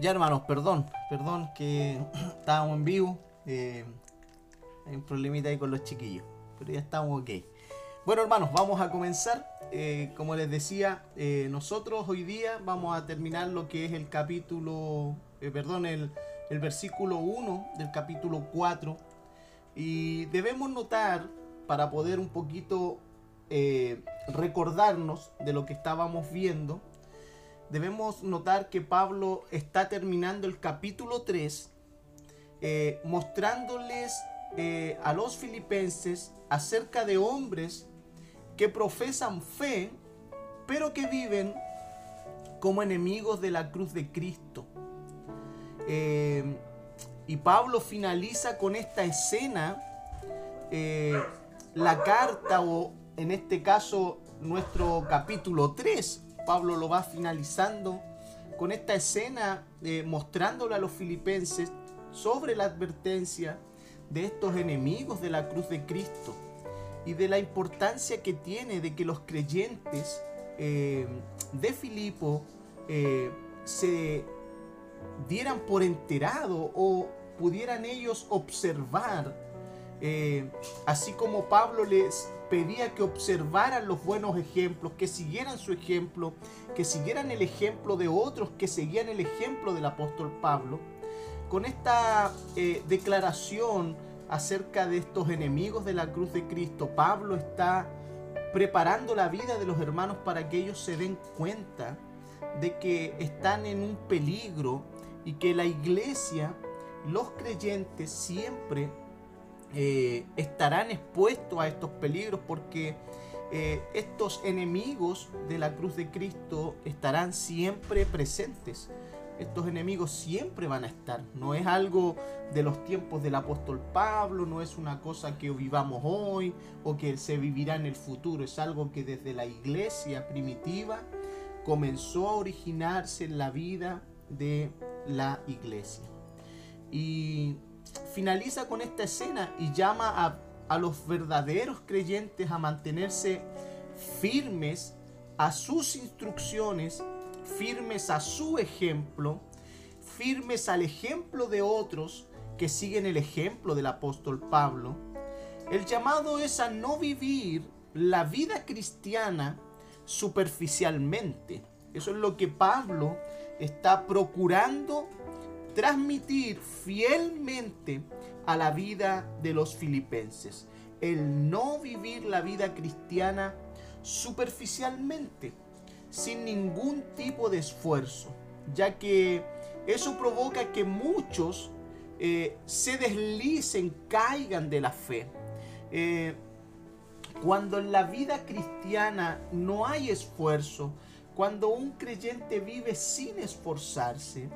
Ya hermanos, perdón, perdón que estábamos en vivo. eh, hay un problemita ahí con los chiquillos, pero ya estamos ok. Bueno hermanos, vamos a comenzar. Eh, como les decía, eh, nosotros hoy día vamos a terminar lo que es el capítulo, perdón, el, el versículo 1 del capítulo 4. Y debemos notar, para poder un poquito recordarnos de lo que estábamos viendo, debemos notar que Pablo está terminando el capítulo 3 eh, mostrándoles eh, a los filipenses acerca de hombres que profesan fe, pero que viven como enemigos de la cruz de Cristo. Eh, y Pablo finaliza con esta escena la carta o en este caso nuestro capítulo 3. Pablo lo va finalizando con esta escena eh, mostrándole a los filipenses sobre la advertencia de estos enemigos de la cruz de Cristo y de la importancia que tiene de que los creyentes eh, de Filipo eh, se dieran por enterado o pudieran ellos observar, así como Pablo les pedía que observaran los buenos ejemplos, que siguieran su ejemplo, que siguieran el ejemplo de otros que seguían el ejemplo del apóstol Pablo, con esta eh, declaración acerca de estos enemigos de la cruz de Cristo, Pablo está preparando la vida de los hermanos para que ellos se den cuenta de que están en un peligro y que la iglesia, los creyentes siempre eh, estarán expuestos a estos peligros porque eh, estos enemigos de la cruz de Cristo estarán siempre presentes. Estos enemigos siempre van a estar. No es algo de los tiempos del apóstol Pablo, no es una cosa que vivamos hoy o que se vivirá en el futuro. Es algo que desde la iglesia primitiva comenzó a originarse en la vida de la iglesia. Y finaliza con esta escena y llama a, a los verdaderos creyentes a mantenerse firmes a sus instrucciones, firmes a su ejemplo, firmes al ejemplo de otros que siguen el ejemplo del apóstol Pablo. El llamado es a no vivir la vida cristiana superficialmente. Eso es lo que Pablo está procurando transmitir fielmente a la vida de los filipenses. El no vivir la vida cristiana superficialmente, sin ningún tipo de esfuerzo, ya que eso provoca que muchos eh, se deslicen, caigan de la fe. Eh, cuando en la vida cristiana no hay esfuerzo, cuando un creyente vive sin esforzarse,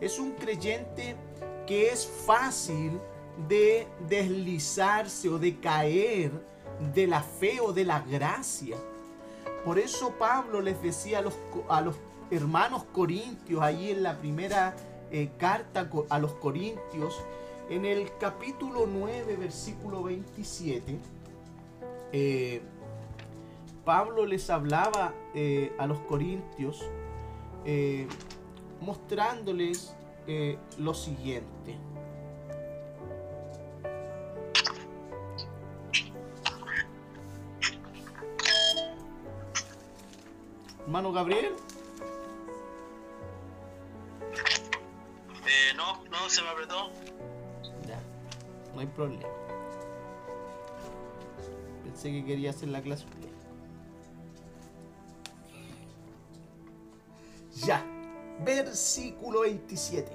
es un creyente que es fácil de deslizarse o de caer de la fe o de la gracia. Por eso Pablo les decía a los, a los hermanos corintios, allí en la primera eh, carta a los corintios, en el capítulo 9, versículo 27, eh, Pablo les hablaba eh, a los corintios mostrándoles eh, lo siguiente. Hermano Gabriel, Eh, no, no, se me apretó. ya, no hay problema. Pensé que quería hacer la clase versículo 27.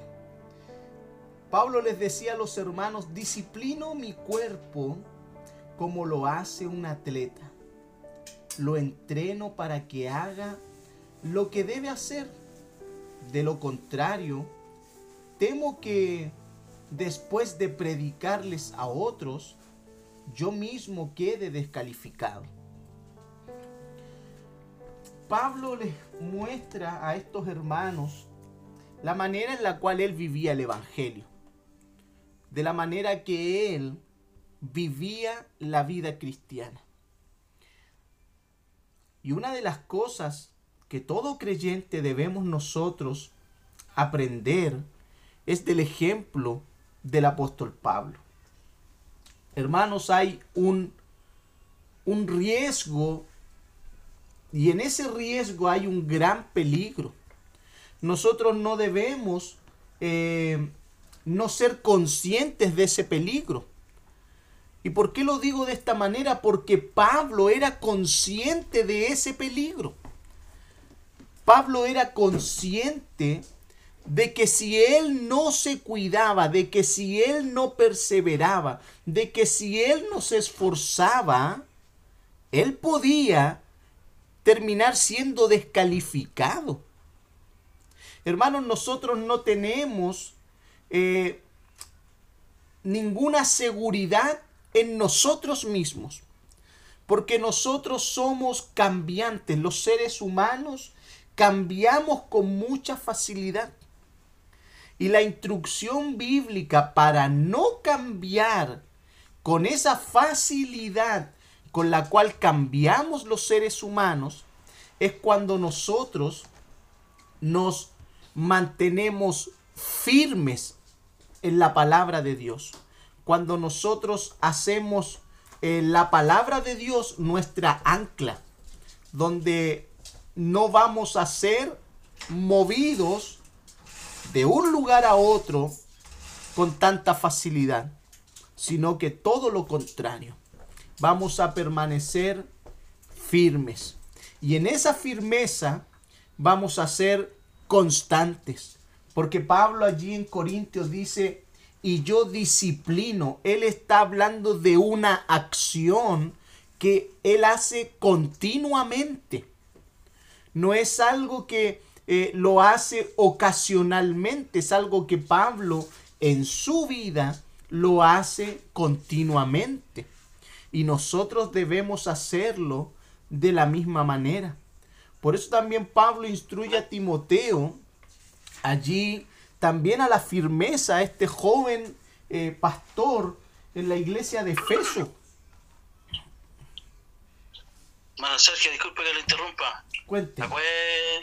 Pablo les decía a los hermanos, disciplino mi cuerpo como lo hace un atleta. Lo entreno para que haga lo que debe hacer. De lo contrario, temo que después de predicarles a otros, yo mismo quede descalificado. Pablo les muestra a estos hermanos la manera en la cual él vivía el Evangelio, de la manera que él vivía la vida cristiana. Y una de las cosas que todo creyente debemos nosotros aprender es del ejemplo del apóstol Pablo. Hermanos, hay un, un riesgo y en ese riesgo hay un gran peligro. Nosotros no debemos eh, no ser conscientes de ese peligro. ¿Y por qué lo digo de esta manera? Porque Pablo era consciente de ese peligro. Pablo era consciente de que si él no se cuidaba, de que si él no perseveraba, de que si él no se esforzaba, él podía terminar siendo descalificado. Hermanos, nosotros no tenemos eh, ninguna seguridad en nosotros mismos, porque nosotros somos cambiantes, los seres humanos cambiamos con mucha facilidad. Y la instrucción bíblica para no cambiar con esa facilidad con la cual cambiamos los seres humanos es cuando nosotros nos mantenemos firmes en la palabra de Dios. Cuando nosotros hacemos eh, la palabra de Dios nuestra ancla, donde no vamos a ser movidos de un lugar a otro con tanta facilidad, sino que todo lo contrario, vamos a permanecer firmes. Y en esa firmeza vamos a ser constantes. Porque Pablo allí en Corintios dice, y yo disciplino. Él está hablando de una acción que él hace continuamente. No es algo que eh, lo hace ocasionalmente, es algo que Pablo en su vida lo hace continuamente. Y nosotros debemos hacerlo de la misma manera. Por eso también Pablo instruye a Timoteo allí también a la firmeza a este joven eh, pastor en la iglesia de Efeso. Mano Sergio, disculpe que lo interrumpa. Cuente. ¿Me puede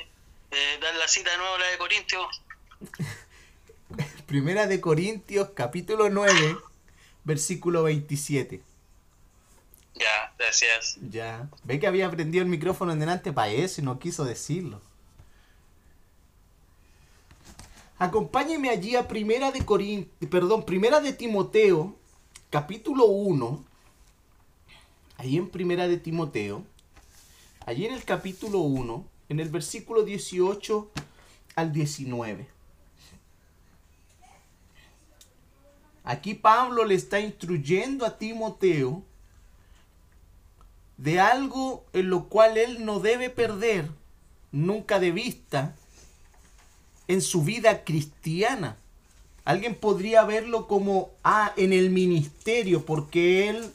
eh, dar la cita de nuevo, la de Corintios? Primera de Corintios, capítulo 9, versículo 27. Ya, gracias. Ya. Ve que había prendido el micrófono en delante para eso y no quiso decirlo. Acompáñeme allí a Primera de perdón, Primera de Timoteo, capítulo 1. Ahí en Primera de Timoteo, allí en el capítulo 1, en el versículo 18 al 19. Aquí Pablo le está instruyendo a Timoteo de algo en lo cual él no debe perder nunca de vista en su vida cristiana. Alguien podría verlo como, ah, en el ministerio, porque él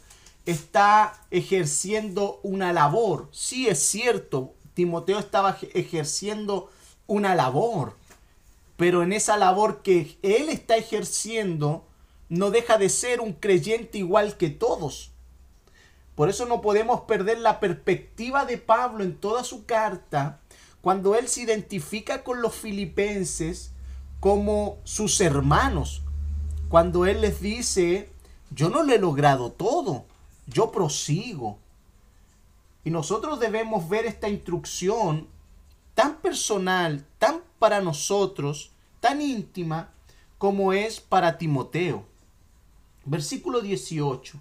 está ejerciendo una labor. Sí, es cierto, Timoteo estaba ejerciendo una labor, pero en esa labor que él está ejerciendo, no deja de ser un creyente igual que todos. Por eso no podemos perder la perspectiva de Pablo en toda su carta, cuando él se identifica con los filipenses como sus hermanos, cuando él les dice, yo no lo he logrado todo, yo prosigo. Y nosotros debemos ver esta instrucción tan personal, tan para nosotros, tan íntima, como es para Timoteo. Versículo 18.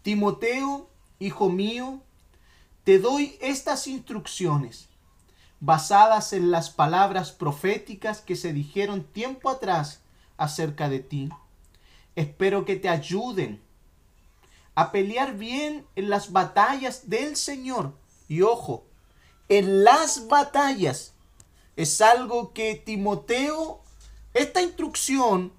Timoteo, hijo mío, te doy estas instrucciones basadas en las palabras proféticas que se dijeron tiempo atrás acerca de ti. Espero que te ayuden a pelear bien en las batallas del Señor. Y ojo, en las batallas es algo que Timoteo, esta instrucción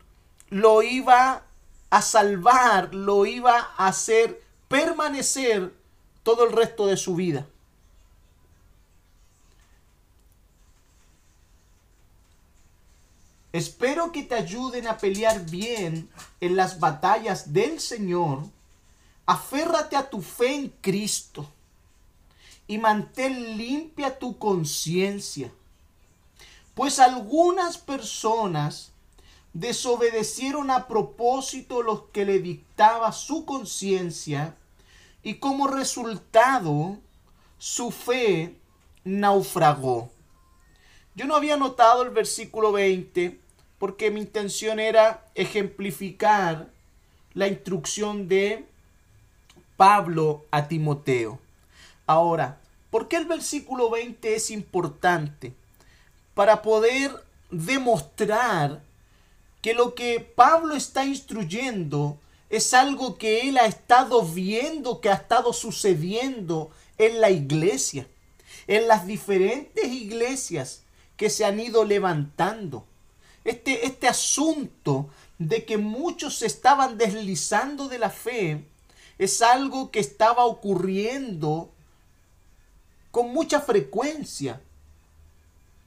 lo iba a salvar, lo iba a hacer permanecer todo el resto de su vida. Espero que te ayuden a pelear bien en las batallas del Señor. Aférrate a tu fe en Cristo y mantén limpia tu conciencia. Pues algunas personas desobedecieron a propósito lo que le dictaba su conciencia y como resultado su fe naufragó. Yo no había notado el versículo 20 porque mi intención era ejemplificar la instrucción de Pablo a Timoteo. Ahora, ¿por qué el versículo 20 es importante? Para poder demostrar que lo que Pablo está instruyendo es algo que él ha estado viendo, que ha estado sucediendo en la iglesia, en las diferentes iglesias que se han ido levantando. Este, este asunto de que muchos se estaban deslizando de la fe es algo que estaba ocurriendo con mucha frecuencia,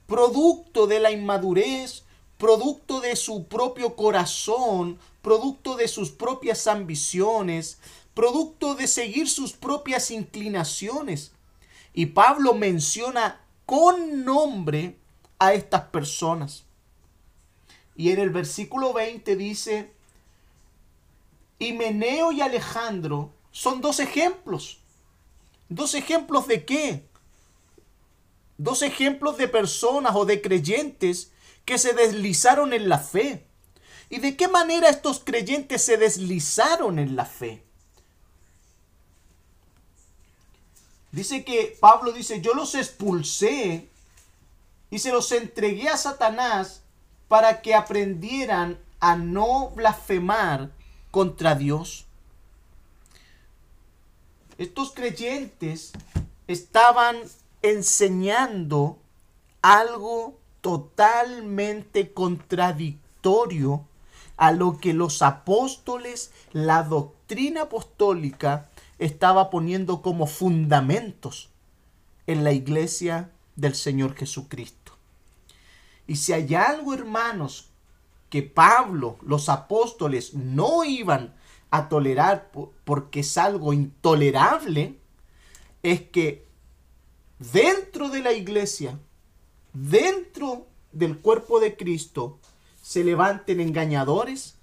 producto de la inmadurez, producto de su propio corazón, producto de sus propias ambiciones, producto de seguir sus propias inclinaciones. Y Pablo menciona con nombre a estas personas. Y en el versículo 20 dice, Himeneo y Alejandro son dos ejemplos. ¿Dos ejemplos de qué? Dos ejemplos de personas o de creyentes que se deslizaron en la fe. ¿Y de qué manera estos creyentes se deslizaron en la fe? Dice que Pablo dice, yo los expulsé y se los entregué a Satanás para que aprendieran a no blasfemar contra Dios. Estos creyentes estaban enseñando algo totalmente contradictorio a lo que los apóstoles, la doctrina apostólica, estaba poniendo como fundamentos en la iglesia del Señor Jesucristo. Y si hay algo, hermanos, que Pablo, los apóstoles, no iban a tolerar porque es algo intolerable, es que dentro de la iglesia dentro del cuerpo de Cristo se levanten engañadores,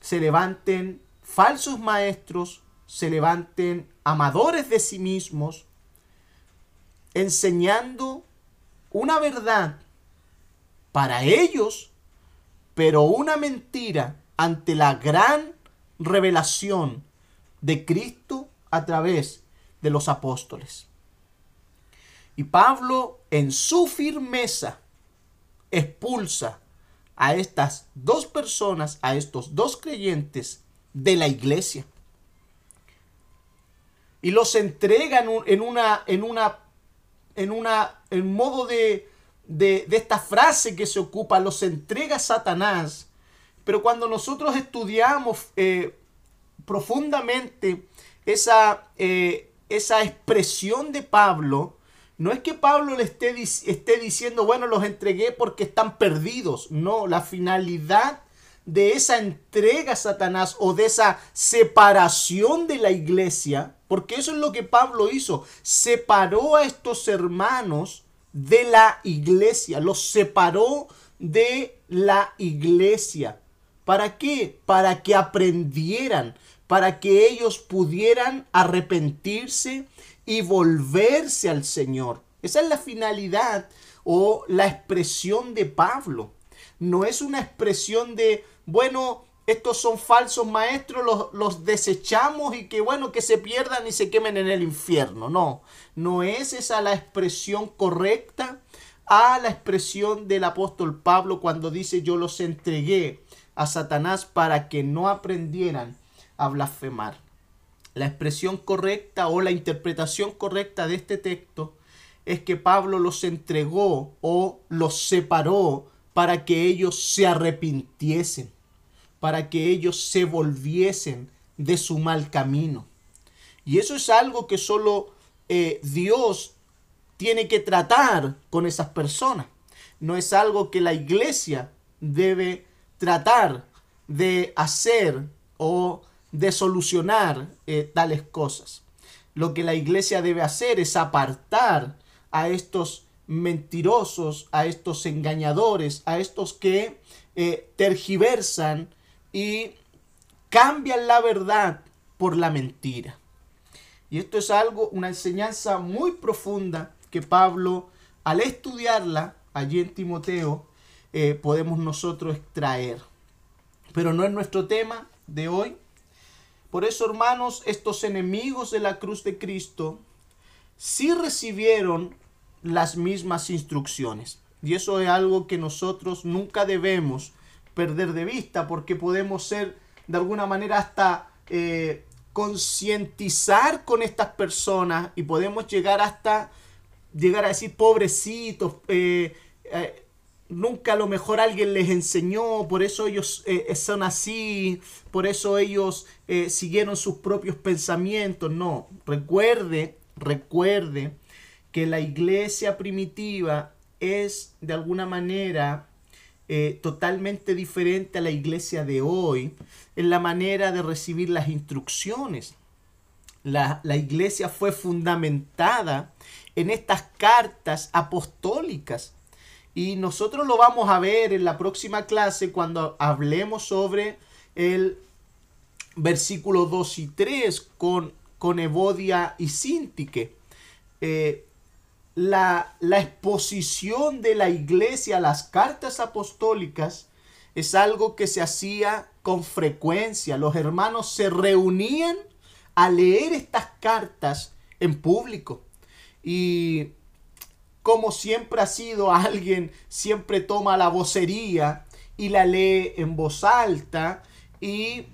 se levanten falsos maestros, se levanten amadores de sí mismos, enseñando una verdad para ellos, pero una mentira ante la gran revelación de Cristo a través de los apóstoles. Y Pablo en su firmeza expulsa a estas dos personas, a estos dos creyentes de la iglesia. Y los entrega en, una, en una, en una, en modo de, de, esta frase que se ocupa, los entrega Satanás. Pero cuando nosotros estudiamos eh, profundamente esa, eh, esa expresión de Pablo, no es que Pablo le esté, esté diciendo, bueno, los entregué porque están perdidos. No, la finalidad de esa entrega a Satanás o de esa separación de la iglesia, porque eso es lo que Pablo hizo, separó a estos hermanos de la iglesia, los separó de la iglesia. ¿Para qué? Para que aprendieran, para que ellos pudieran arrepentirse y volverse al Señor. Esa es la finalidad o la expresión de Pablo. No es una expresión de, bueno, estos son falsos maestros, los, los, desechamos y que bueno, que se pierdan y se quemen en el infierno. No, no es esa la expresión correcta a la expresión del apóstol Pablo cuando dice yo los entregué a Satanás para que no aprendieran a blasfemar la expresión correcta o la interpretación correcta de este texto es que Pablo los entregó o los separó para que ellos se arrepintiesen, para que ellos se volviesen de su mal camino. Y eso es algo que solo eh, Dios tiene que tratar con esas personas. No es algo que la iglesia debe tratar de hacer o de solucionar eh, tales cosas. Lo que la iglesia debe hacer es apartar a estos mentirosos, a estos engañadores, a estos que eh, tergiversan y cambian la verdad por la mentira. Y esto es algo, una enseñanza muy profunda que Pablo, al estudiarla allí en Timoteo, eh, podemos nosotros extraer. Pero no es nuestro tema de hoy. Por eso, hermanos, estos enemigos de la cruz de Cristo sí recibieron las mismas instrucciones. Y eso es algo que nosotros nunca debemos perder de vista porque podemos ser de alguna manera hasta eh, concientizar con estas personas y podemos llegar hasta llegar a decir pobrecitos, eh, eh, nunca a lo mejor alguien les enseñó, por eso ellos eh, son así, por eso ellos siguieron sus propios pensamientos. No, recuerde, recuerde que la iglesia primitiva es de alguna manera totalmente diferente a la iglesia de hoy en la manera de recibir las instrucciones. La, iglesia fue fundamentada en estas cartas apostólicas. Y nosotros lo vamos a ver en la próxima clase cuando hablemos sobre el versículo 2 y 3 con, con Evodia y Sintique. Eh, la, la, exposición de la iglesia a las cartas apostólicas es algo que se hacía con frecuencia. Los hermanos se reunían a leer estas cartas en público. Y como siempre ha sido alguien, siempre toma la vocería y la lee en voz alta y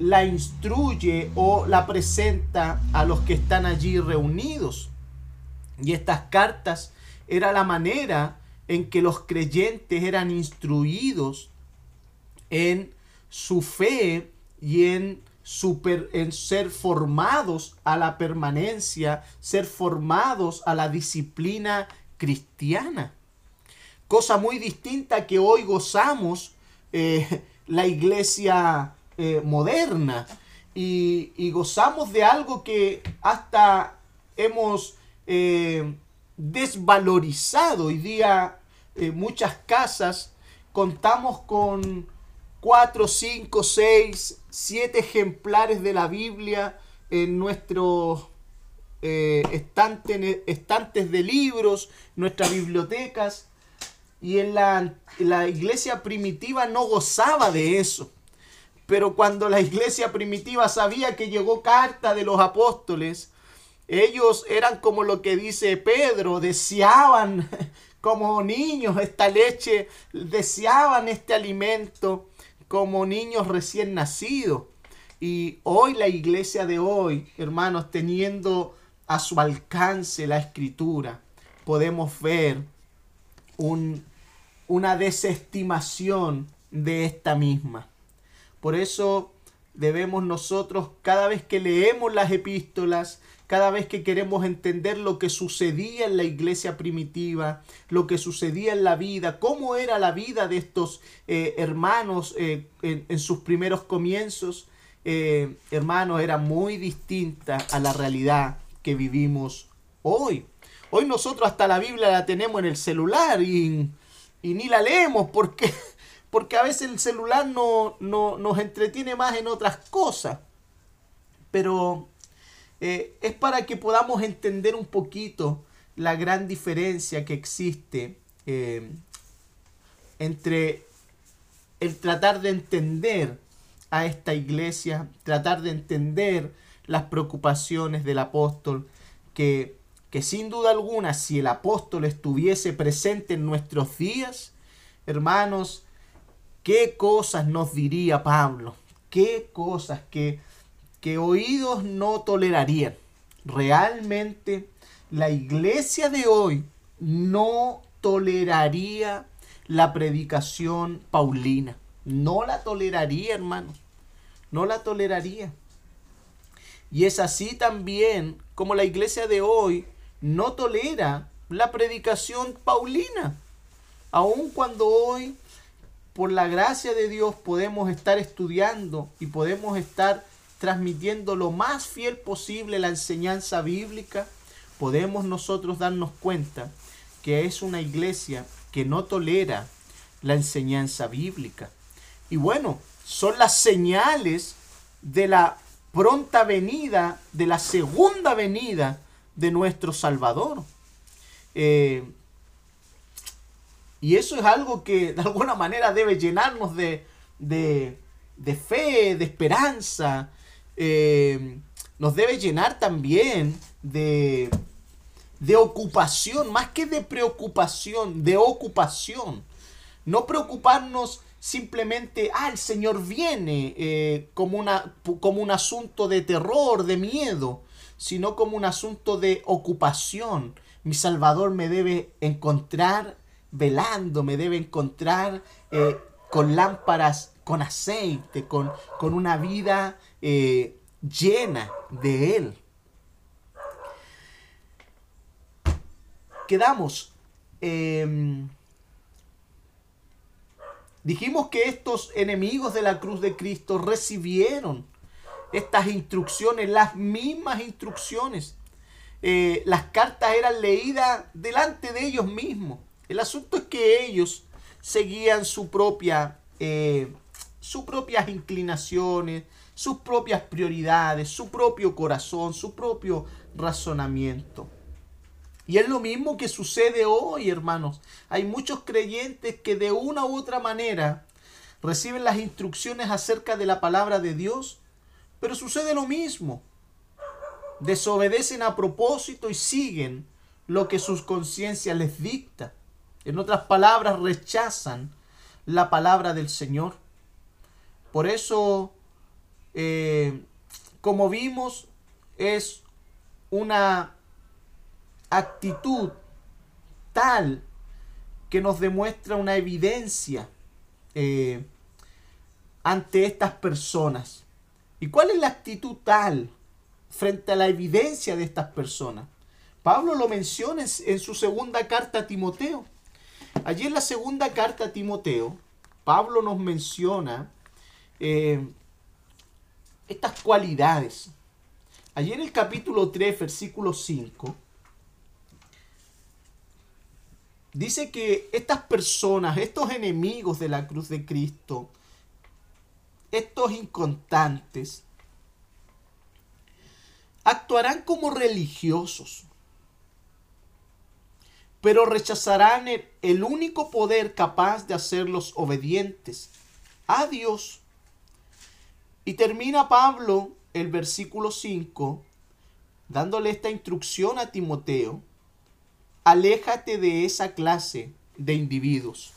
la instruye o la presenta a los que están allí reunidos. Y estas cartas era la manera en que los creyentes eran instruidos en su fe y en, en ser formados a la permanencia, ser formados a la disciplina cristiana. Cosa muy distinta que hoy gozamos eh, la iglesia eh, moderna y, gozamos de algo que hasta hemos eh, desvalorizado. Hoy día muchas casas contamos con cuatro, cinco, seis, siete ejemplares de la Biblia en nuestros eh, estantes de libros, nuestras bibliotecas. Y en la, la iglesia primitiva no gozaba de eso. Pero cuando la iglesia primitiva sabía que llegó carta de los apóstoles, ellos eran como lo que dice Pedro, deseaban como niños esta leche, deseaban este alimento como niños recién nacidos. Y hoy la iglesia de hoy, hermanos, teniendo a su alcance la escritura, podemos ver un, una desestimación de esta misma. Por eso debemos nosotros, cada vez que leemos las epístolas, cada vez que queremos entender lo que sucedía en la iglesia primitiva, lo que sucedía en la vida, cómo era la vida de estos eh, hermanos eh, en, sus primeros comienzos, eh, hermanos, era muy distinta a la realidad que vivimos hoy. Hoy nosotros hasta la Biblia la tenemos en el celular y, ni la leemos porque, porque a veces el celular no, no, nos entretiene más en otras cosas. Pero eh, es para que podamos entender un poquito la gran diferencia que existe eh, entre el tratar de entender a esta iglesia, tratar de entender las preocupaciones del apóstol, que, que sin duda alguna si el apóstol estuviese presente en nuestros días, hermanos, qué cosas nos diría Pablo, qué cosas que que oídos no tolerarían. Realmente la iglesia de hoy no toleraría la predicación paulina. No la toleraría, hermanos. No la toleraría. Y es así también como la iglesia de hoy no tolera la predicación paulina. Aun cuando hoy, por la gracia de Dios, podemos estar estudiando y podemos estar transmitiendo lo más fiel posible la enseñanza bíblica, podemos nosotros darnos cuenta que es una iglesia que no tolera la enseñanza bíblica. Y bueno, son las señales de la pronta venida, de la segunda venida de nuestro Salvador. Eh, y eso es algo que de alguna manera debe llenarnos de, de, fe, de esperanza. Eh, nos debe llenar también de, de ocupación, más que de preocupación, de ocupación. No preocuparnos simplemente, ah, el Señor viene eh, como, una, como un asunto de terror, de miedo, sino como un asunto de ocupación. Mi Salvador me debe encontrar velando, me debe encontrar eh, con lámparas, con aceite, con, con una vida eh, llena de Él. Quedamos. Em, dijimos que estos enemigos de la cruz de Cristo recibieron estas instrucciones, las mismas instrucciones. Eh, las cartas eran leídas delante de ellos mismos. El asunto es que ellos seguían su propia, eh, sus propias inclinaciones, sus propias prioridades, su propio corazón, su propio razonamiento. Y es lo mismo que sucede hoy, hermanos. Hay muchos creyentes que de una u otra manera reciben las instrucciones acerca de la palabra de Dios, pero sucede lo mismo. Desobedecen a propósito y siguen lo que sus conciencias les dicta. En otras palabras, rechazan la palabra del Señor. Por eso, eh, como vimos, es una actitud tal que nos demuestra una evidencia eh, ante estas personas. ¿Y cuál es la actitud tal frente a la evidencia de estas personas? Pablo lo menciona en su segunda carta a Timoteo. Allí en la segunda carta a Timoteo, Pablo nos menciona eh, estas cualidades. Allí en el capítulo 3, versículo 5, dice que estas personas, estos enemigos de la cruz de Cristo, estos incontantes, actuarán como religiosos pero rechazarán el, único poder capaz de hacerlos obedientes a Dios. Y termina Pablo el versículo 5 dándole esta instrucción a Timoteo. Aléjate de esa clase de individuos.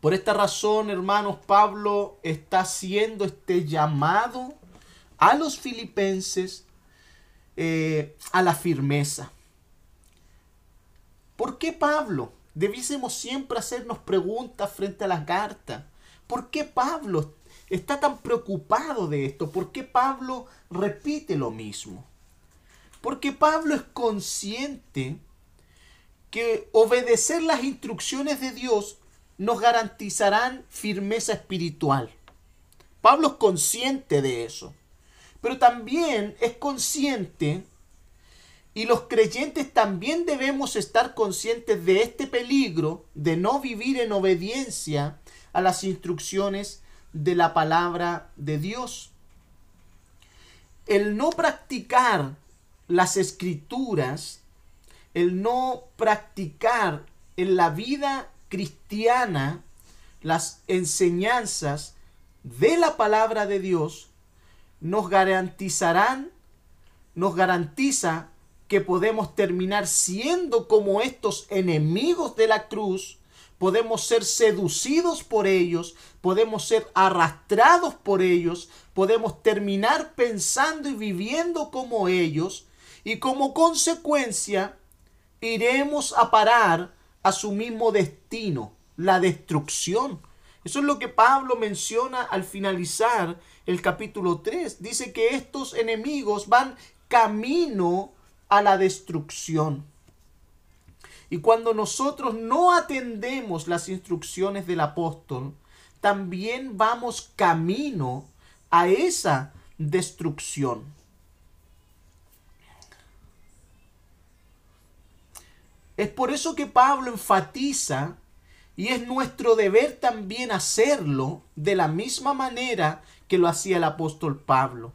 Por esta razón, hermanos, Pablo está haciendo este llamado a los filipenses eh, a la firmeza. ¿Por qué Pablo? Debiésemos siempre hacernos preguntas frente a las cartas. ¿Por qué Pablo está tan preocupado de esto? ¿Por qué Pablo repite lo mismo? Porque Pablo es consciente que obedecer las instrucciones de Dios nos garantizarán firmeza espiritual. Pablo es consciente de eso. Pero también es consciente y los creyentes también debemos estar conscientes de este peligro de no vivir en obediencia a las instrucciones de la palabra de Dios. El no practicar las escrituras, el no practicar en la vida cristiana las enseñanzas de la palabra de Dios, nos garantizarán, nos garantiza que podemos terminar siendo como estos enemigos de la cruz, podemos ser seducidos por ellos, podemos ser arrastrados por ellos, podemos terminar pensando y viviendo como ellos, y como consecuencia iremos a parar a su mismo destino, la destrucción. Eso es lo que Pablo menciona al finalizar el capítulo 3. Dice que estos enemigos van camino a la destrucción. Y cuando nosotros no atendemos las instrucciones del apóstol, también vamos camino a esa destrucción. Es por eso que Pablo enfatiza, y es nuestro deber también hacerlo de la misma manera que lo hacía el apóstol Pablo.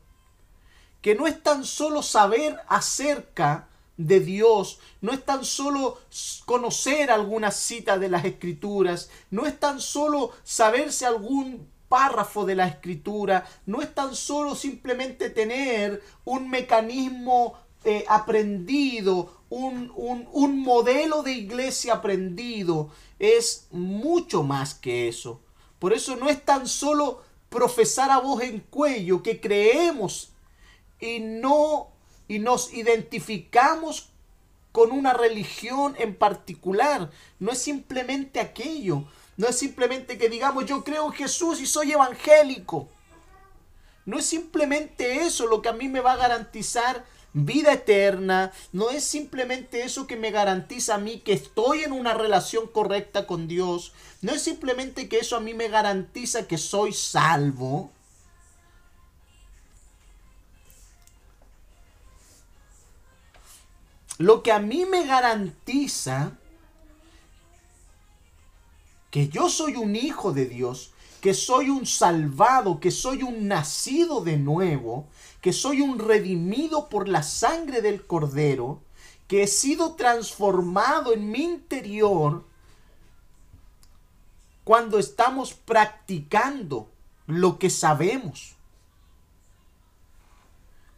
Que no es tan solo saber acerca de Dios, no es tan solo conocer alguna cita de las escrituras, no es tan solo saberse algún párrafo de la escritura, no es tan solo simplemente tener un mecanismo eh, aprendido, un, un modelo de iglesia aprendido, es mucho más que eso. Por eso no es tan solo profesar a voz en cuello que creemos y no y nos identificamos con una religión en particular. No es simplemente aquello. No es simplemente que digamos yo creo en Jesús y soy evangélico. No es simplemente eso lo que a mí me va a garantizar vida eterna. No es simplemente eso que me garantiza a mí que estoy en una relación correcta con Dios. No es simplemente que eso a mí me garantiza que soy salvo. Lo que a mí me garantiza que yo soy un hijo de Dios, que soy un salvado, que soy un nacido de nuevo, que soy un redimido por la sangre del cordero, que he sido transformado en mi interior cuando estamos practicando lo que sabemos.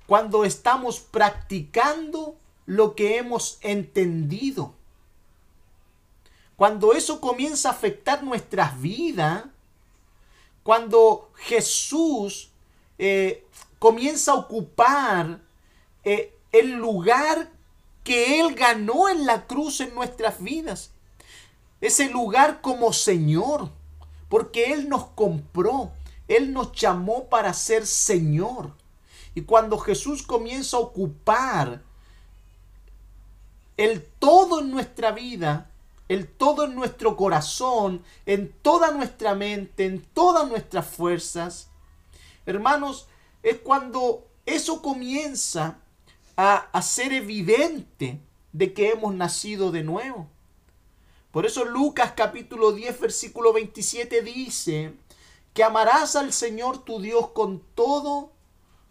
Cuando estamos practicando lo que hemos entendido. Cuando eso comienza a afectar nuestras vidas, cuando Jesús eh, comienza a ocupar eh, el lugar que Él ganó en la cruz en nuestras vidas, ese lugar como Señor, porque Él nos compró, Él nos llamó para ser Señor. Y cuando Jesús comienza a ocupar el todo en nuestra vida, el todo en nuestro corazón, en toda nuestra mente, en todas nuestras fuerzas. Hermanos, es cuando eso comienza a, ser evidente de que hemos nacido de nuevo. Por eso Lucas capítulo 10 versículo 27 dice que amarás al Señor tu Dios con todo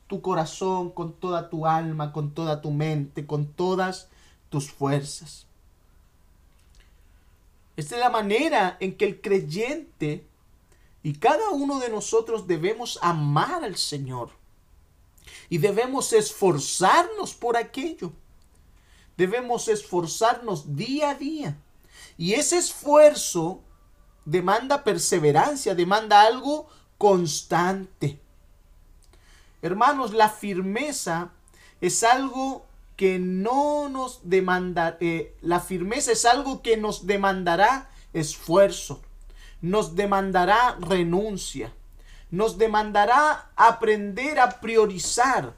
tu corazón, con toda tu alma, con toda tu mente, con todas tus fuerzas. Esta es la manera en que el creyente y cada uno de nosotros debemos amar al Señor. Y debemos esforzarnos por aquello. Debemos esforzarnos día a día. Y ese esfuerzo demanda perseverancia, demanda algo constante. Hermanos, la firmeza es algo que no nos demanda, eh, la firmeza es algo que nos demandará esfuerzo, nos demandará renuncia, nos demandará aprender a priorizar,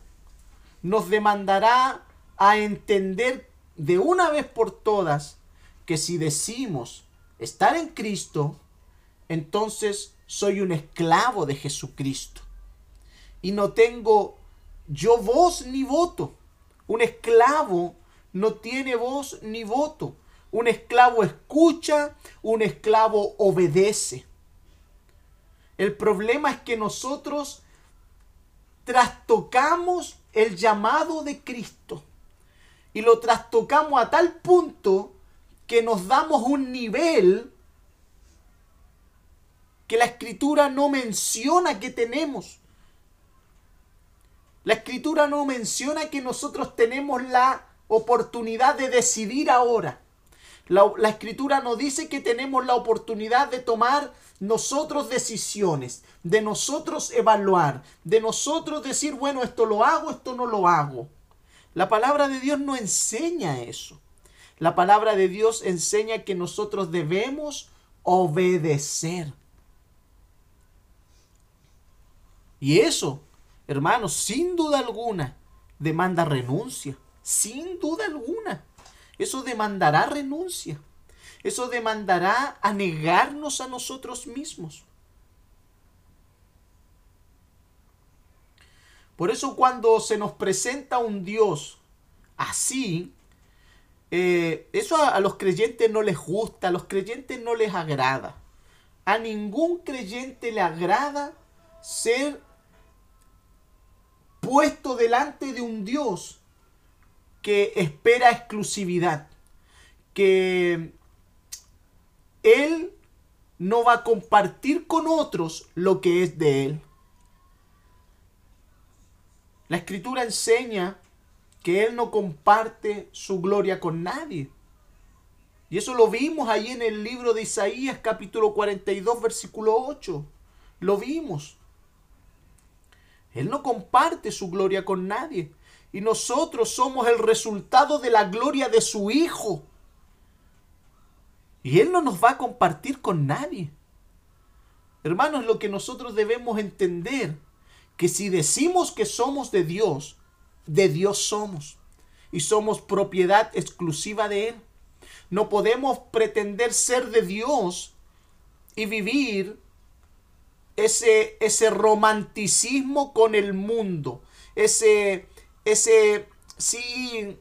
nos demandará a entender de una vez por todas que si decimos estar en Cristo, entonces soy un esclavo de Jesucristo. Y no tengo yo voz ni voto. Un esclavo no tiene voz ni voto. Un esclavo escucha, un esclavo obedece. El problema es que nosotros trastocamos el llamado de Cristo y lo trastocamos a tal punto que nos damos un nivel que la escritura no menciona que tenemos. La escritura no menciona que nosotros tenemos la oportunidad de decidir ahora. La, escritura no dice que tenemos la oportunidad de tomar nosotros decisiones, de nosotros evaluar, de nosotros decir, bueno, esto lo hago, esto no lo hago. La palabra de Dios no enseña eso. La palabra de Dios enseña que nosotros debemos obedecer. Y eso hermanos, sin duda alguna, demanda renuncia. Sin duda alguna. Eso demandará renuncia. Eso demandará a negarnos a nosotros mismos. Por eso cuando se nos presenta un Dios así, eh, eso a, a los creyentes no les gusta, a los creyentes no les agrada. A ningún creyente le agrada ser puesto delante de un Dios que espera exclusividad, que Él no va a compartir con otros lo que es de Él. La escritura enseña que Él no comparte su gloria con nadie. Y eso lo vimos ahí en el libro de Isaías capítulo 42 versículo 8. Lo vimos. Él no comparte su gloria con nadie. Y nosotros somos el resultado de la gloria de su Hijo. Y Él no nos va a compartir con nadie. Hermanos, lo que nosotros debemos entender, que si decimos que somos de Dios, de Dios somos. Y somos propiedad exclusiva de Él. No podemos pretender ser de Dios y vivir ese, ese romanticismo con el mundo. Ese, ese, sí,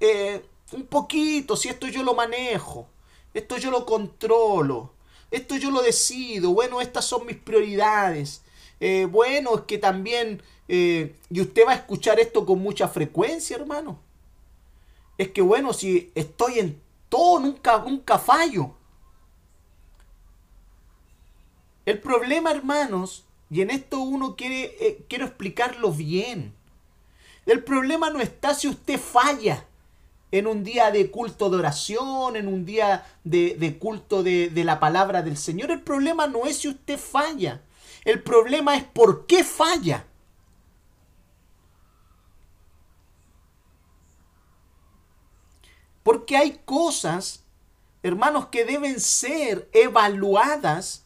eh, un poquito, si esto yo lo manejo, esto yo lo controlo, esto yo lo decido, bueno, estas son mis prioridades. Eh, bueno, es que también, eh, y usted va a escuchar esto con mucha frecuencia, hermano. Es que bueno, si estoy en todo, nunca, nunca fallo. El problema, hermanos, y en esto uno quiere, quiero explicarlo bien. El problema no está si usted falla en un día de culto de oración, en un día de, culto de la palabra del Señor. El problema no es si usted falla. El problema es por qué falla. Porque hay cosas, hermanos, que deben ser evaluadas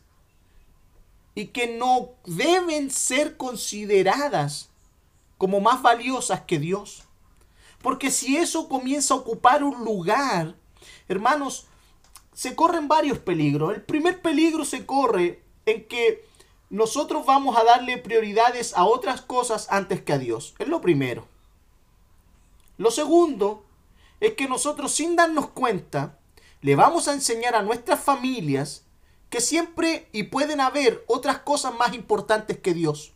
y que no deben ser consideradas como más valiosas que Dios. Porque si eso comienza a ocupar un lugar, hermanos, se corren varios peligros. El primer peligro se corre en que nosotros vamos a darle prioridades a otras cosas antes que a Dios. Es lo primero. Lo segundo es que nosotros sin darnos cuenta le vamos a enseñar a nuestras familias que siempre y pueden haber otras cosas más importantes que Dios.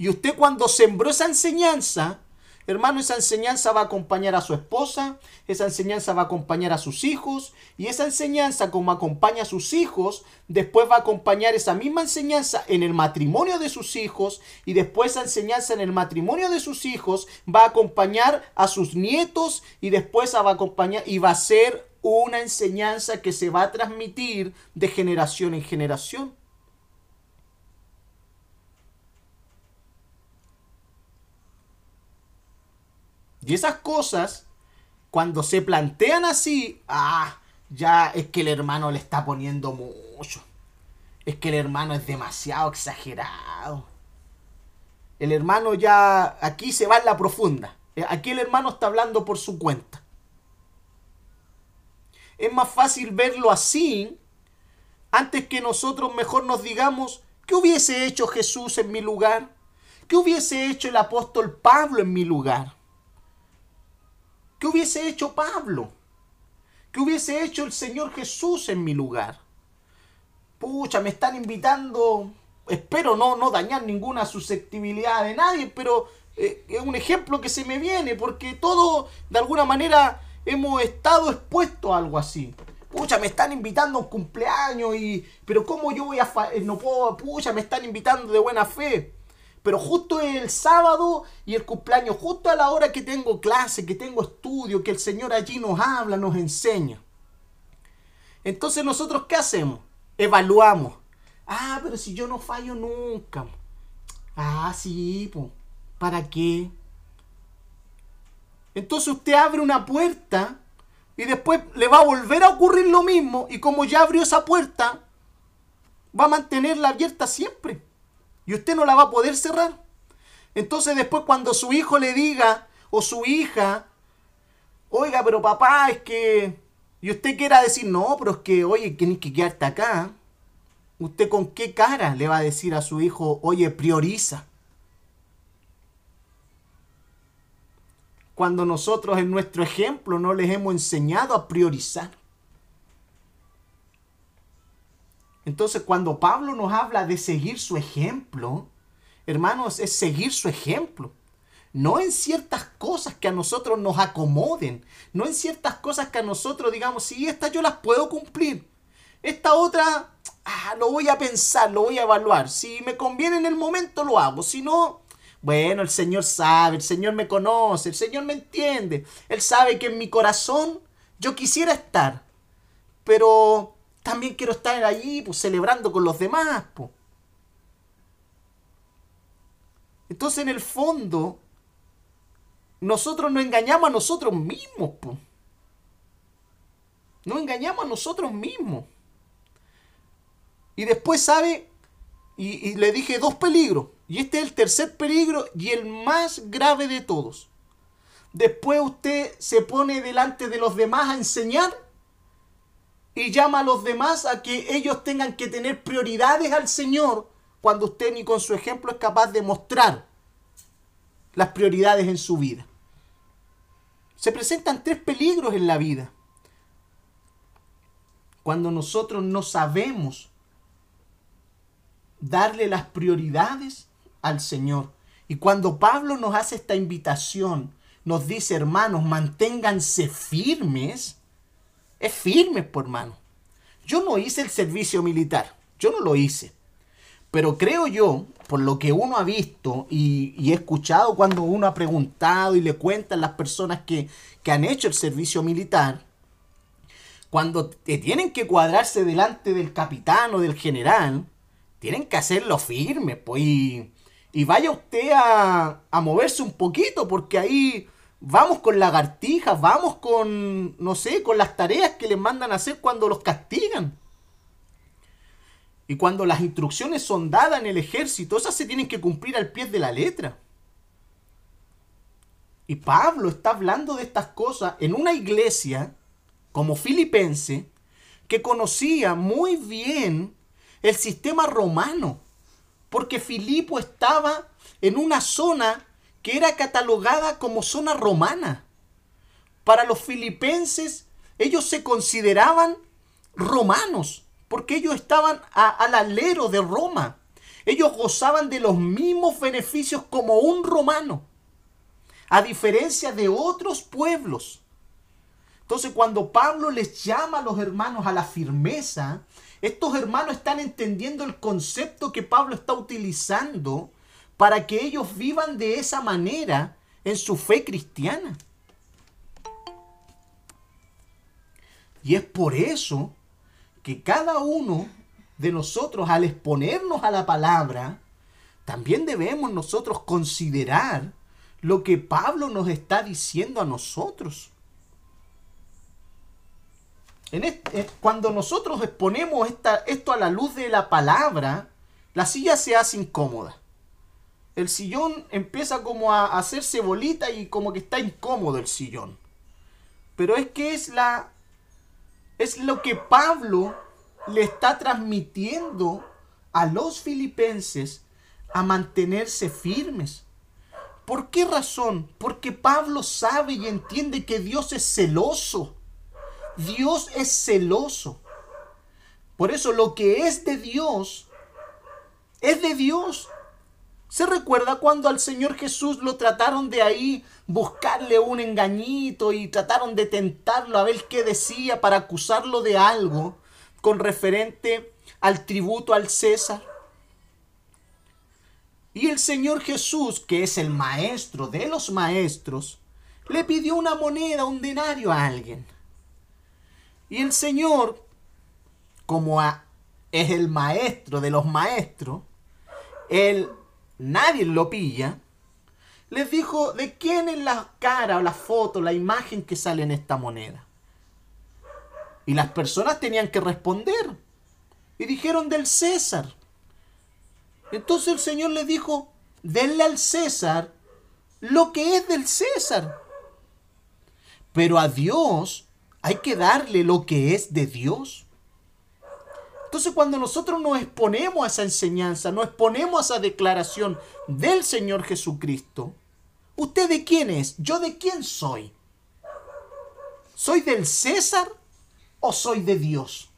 Y usted cuando sembró esa enseñanza, hermano, esa enseñanza va a acompañar a su esposa, esa enseñanza va a acompañar a sus hijos, y esa enseñanza como acompaña a sus hijos, después va a acompañar esa misma enseñanza en el matrimonio de sus hijos, y después esa enseñanza en el matrimonio de sus hijos va a acompañar a sus nietos, y después va a acompañar y va a ser una enseñanza que se va a transmitir de generación en generación. Y esas cosas, cuando se plantean así, ah, ya es que el hermano le está poniendo mucho. Es que el hermano es demasiado exagerado. El hermano ya aquí se va en la profunda. Aquí el hermano está hablando por su cuenta. Es más fácil verlo así antes que nosotros mejor nos digamos, ¿qué hubiese hecho Jesús en mi lugar? ¿Qué hubiese hecho el apóstol Pablo en mi lugar? ¿Qué hubiese hecho Pablo? ¿Qué hubiese hecho el Señor Jesús en mi lugar? Pucha, me están invitando, espero no, no dañar ninguna susceptibilidad de nadie, pero eh, es un ejemplo que se me viene, porque todo, de alguna manera, hemos estado expuestos a algo así. Pucha, me están invitando a un cumpleaños y... Pero ¿cómo yo voy a... No puedo... Pucha, me están invitando de buena fe pero justo el sábado y el cumpleaños, justo a la hora que tengo clase, que tengo estudio, que el Señor allí nos habla, nos enseña. Entonces nosotros ¿qué hacemos? Evaluamos. Ah, pero si yo no fallo nunca. Ah, sí, pues. ¿Para qué? Entonces usted abre una puerta y después le va a volver a ocurrir lo mismo y como ya abrió esa puerta, va a mantenerla abierta siempre y usted no la va a poder cerrar. Entonces después cuando su hijo le diga o su hija, oiga, pero papá, es que... Y usted quiera decir, no, pero es que, oye, tienes que quedarte acá. ¿Usted con qué cara le va a decir a su hijo, oye, prioriza? cuando nosotros en nuestro ejemplo no les hemos enseñado a priorizar. Entonces cuando Pablo nos habla de seguir su ejemplo, hermanos, es seguir su ejemplo. No en ciertas cosas que a nosotros nos acomoden, no en ciertas cosas que a nosotros digamos, sí, estas yo las puedo cumplir. Esta otra, ah, lo voy a pensar, lo voy a evaluar. Si me conviene en el momento, lo hago. Si no, bueno, el Señor sabe, el Señor me conoce, el Señor me entiende. Él sabe que en mi corazón yo quisiera estar, pero también quiero estar allí, pues, celebrando con los demás, pues. Entonces, en el fondo, nosotros nos engañamos a nosotros mismos, pues. Nos engañamos a nosotros mismos. Y después sabe, y, le dije dos peligros. Y este es el tercer peligro y el más grave de todos. Después usted se pone delante de los demás a enseñar y llama a los demás a que ellos tengan que tener prioridades al Señor cuando usted ni con su ejemplo es capaz de mostrar las prioridades en su vida. Se presentan tres peligros en la vida. Cuando nosotros no sabemos darle las prioridades al Señor. Y cuando Pablo nos hace esta invitación, nos dice, hermanos, manténganse firmes, es firme, por hermano. Yo no hice el servicio militar, yo no lo hice. Pero creo yo, por lo que uno ha visto y, y he escuchado cuando uno ha preguntado y le cuentan las personas que, que han hecho el servicio militar, cuando tienen que cuadrarse delante del capitán o del general, tienen que hacerlo firme, pues. Y, vaya usted a, a, moverse un poquito, porque ahí vamos con lagartijas, vamos con, no sé, con las tareas que les mandan a hacer cuando los castigan. Y cuando las instrucciones son dadas en el ejército, esas se tienen que cumplir al pie de la letra. Y Pablo está hablando de estas cosas en una iglesia como filipense que conocía muy bien el sistema romano, porque Filipo estaba en una zona que era catalogada como zona romana. Para los filipenses, ellos se consideraban romanos, porque ellos estaban al alero de Roma. Ellos gozaban de los mismos beneficios como un romano, a diferencia de otros pueblos. Entonces cuando Pablo les llama a los hermanos a la firmeza, estos hermanos están entendiendo el concepto que Pablo está utilizando para que ellos vivan de esa manera en su fe cristiana. Y es por eso que cada uno de nosotros al exponernos a la palabra, también debemos nosotros considerar lo que Pablo nos está diciendo a nosotros. Eh, cuando nosotros exponemos esto a la luz de la palabra, la silla se hace incómoda. El sillón empieza como a hacerse bolita y como que está incómodo el sillón. Pero es que es la es lo que Pablo le está transmitiendo a los filipenses a mantenerse firmes. ¿Por qué razón? Porque Pablo sabe y entiende que Dios es celoso Dios es celoso. Por eso lo que es de Dios es de Dios. ¿Se recuerda cuando al Señor Jesús lo trataron de ahí buscarle un engañito y trataron de tentarlo a ver qué decía para acusarlo de algo con referente al tributo al César? Y el Señor Jesús, que es el maestro de los maestros, le pidió una moneda, un denario a alguien. Y el Señor, como es el maestro de los maestros, él nadie lo pilla, les dijo de quién es la cara o la foto, la imagen que sale en esta moneda. Y las personas tenían que responder. Y dijeron del César. Entonces el Señor les dijo, denle al César lo que es del César. Pero a Dios hay que darle lo que es de Dios. Entonces cuando nosotros nos exponemos a esa enseñanza, nos exponemos a esa declaración del Señor Jesucristo, ¿Usted de quién es? ¿Yo de quién soy? ¿Soy del César o soy de Dios?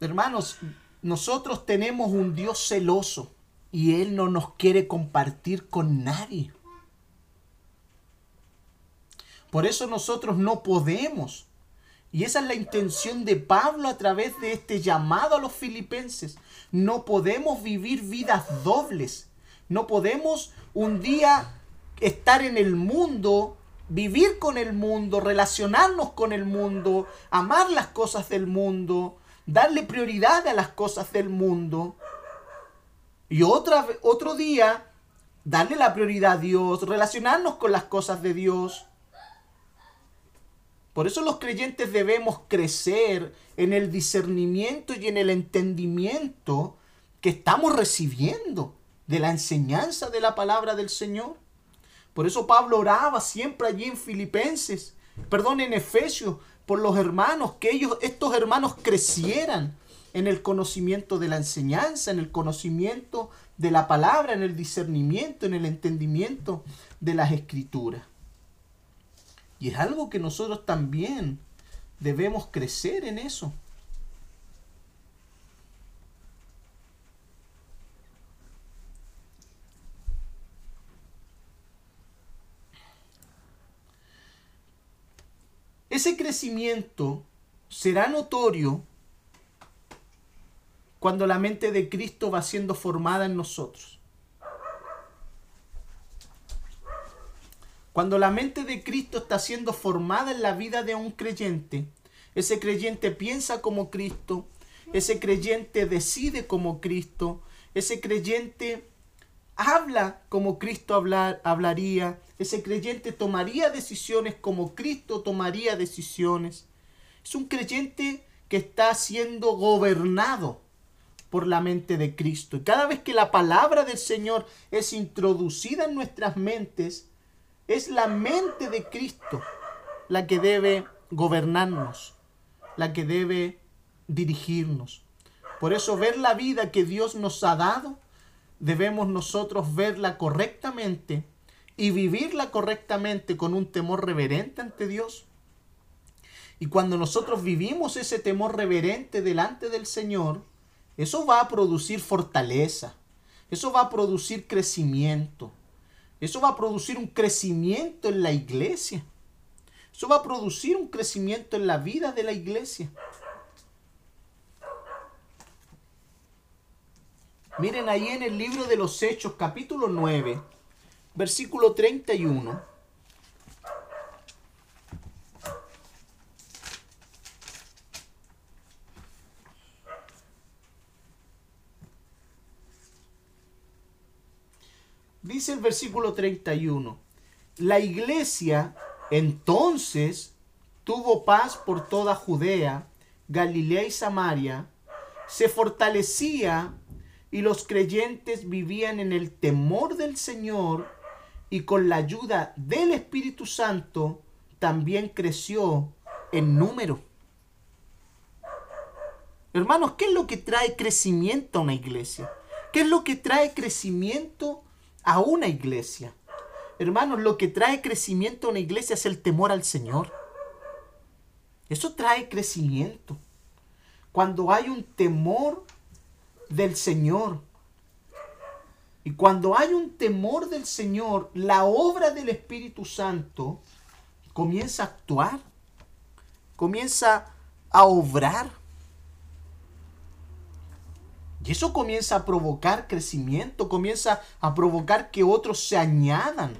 Hermanos, nosotros tenemos un Dios celoso y Él no nos quiere compartir con nadie. Por eso nosotros no podemos. Y esa es la intención de Pablo a través de este llamado a los filipenses. No podemos vivir vidas dobles. No podemos un día estar en el mundo, vivir con el mundo, relacionarnos con el mundo, amar las cosas del mundo, darle prioridad a las cosas del mundo. Y otra, otro día, darle la prioridad a Dios, relacionarnos con las cosas de Dios. Por eso los creyentes debemos crecer en el discernimiento y en el entendimiento que estamos recibiendo de la enseñanza de la palabra del Señor. Por eso Pablo oraba siempre allí en Filipenses, perdón, en Efesios, por los hermanos, que ellos, estos hermanos crecieran en el conocimiento de la enseñanza, en el conocimiento de la palabra, en el discernimiento, en el entendimiento de las escrituras. Y es algo que nosotros también debemos crecer en eso. Ese crecimiento será notorio cuando la mente de Cristo va siendo formada en nosotros. Cuando la mente de Cristo está siendo formada en la vida de un creyente, ese creyente piensa como Cristo, ese creyente decide como Cristo, ese creyente habla como Cristo hablar, hablaría, ese creyente tomaría decisiones como Cristo tomaría decisiones. Es un creyente que está siendo gobernado por la mente de Cristo. Y cada vez que la palabra del Señor es introducida en nuestras mentes, es la mente de Cristo la que debe gobernarnos, la que debe dirigirnos. Por eso ver la vida que Dios nos ha dado, debemos nosotros verla correctamente y vivirla correctamente con un temor reverente ante Dios. Y cuando nosotros vivimos ese temor reverente delante del Señor, eso va a producir fortaleza, eso va a producir crecimiento, eso va a producir un crecimiento en la iglesia, eso va a producir un crecimiento en la vida de la iglesia. Miren ahí en el libro de los Hechos, capítulo 9, versículo 31. Dice el versículo 31, la iglesia entonces tuvo paz por toda Judea, Galilea y Samaria, se fortalecía y los creyentes vivían en el temor del Señor y con la ayuda del Espíritu Santo también creció en número. Hermanos, ¿qué es lo que trae crecimiento a una iglesia? ¿Qué es lo que trae crecimiento a una iglesia? Hermanos, lo que trae crecimiento a una iglesia es el temor al Señor. Eso trae crecimiento. Cuando hay un temor del Señor. Y cuando hay un temor del Señor, la obra del Espíritu Santo comienza a actuar, comienza a obrar. Y eso comienza a provocar crecimiento, comienza a provocar que otros se añadan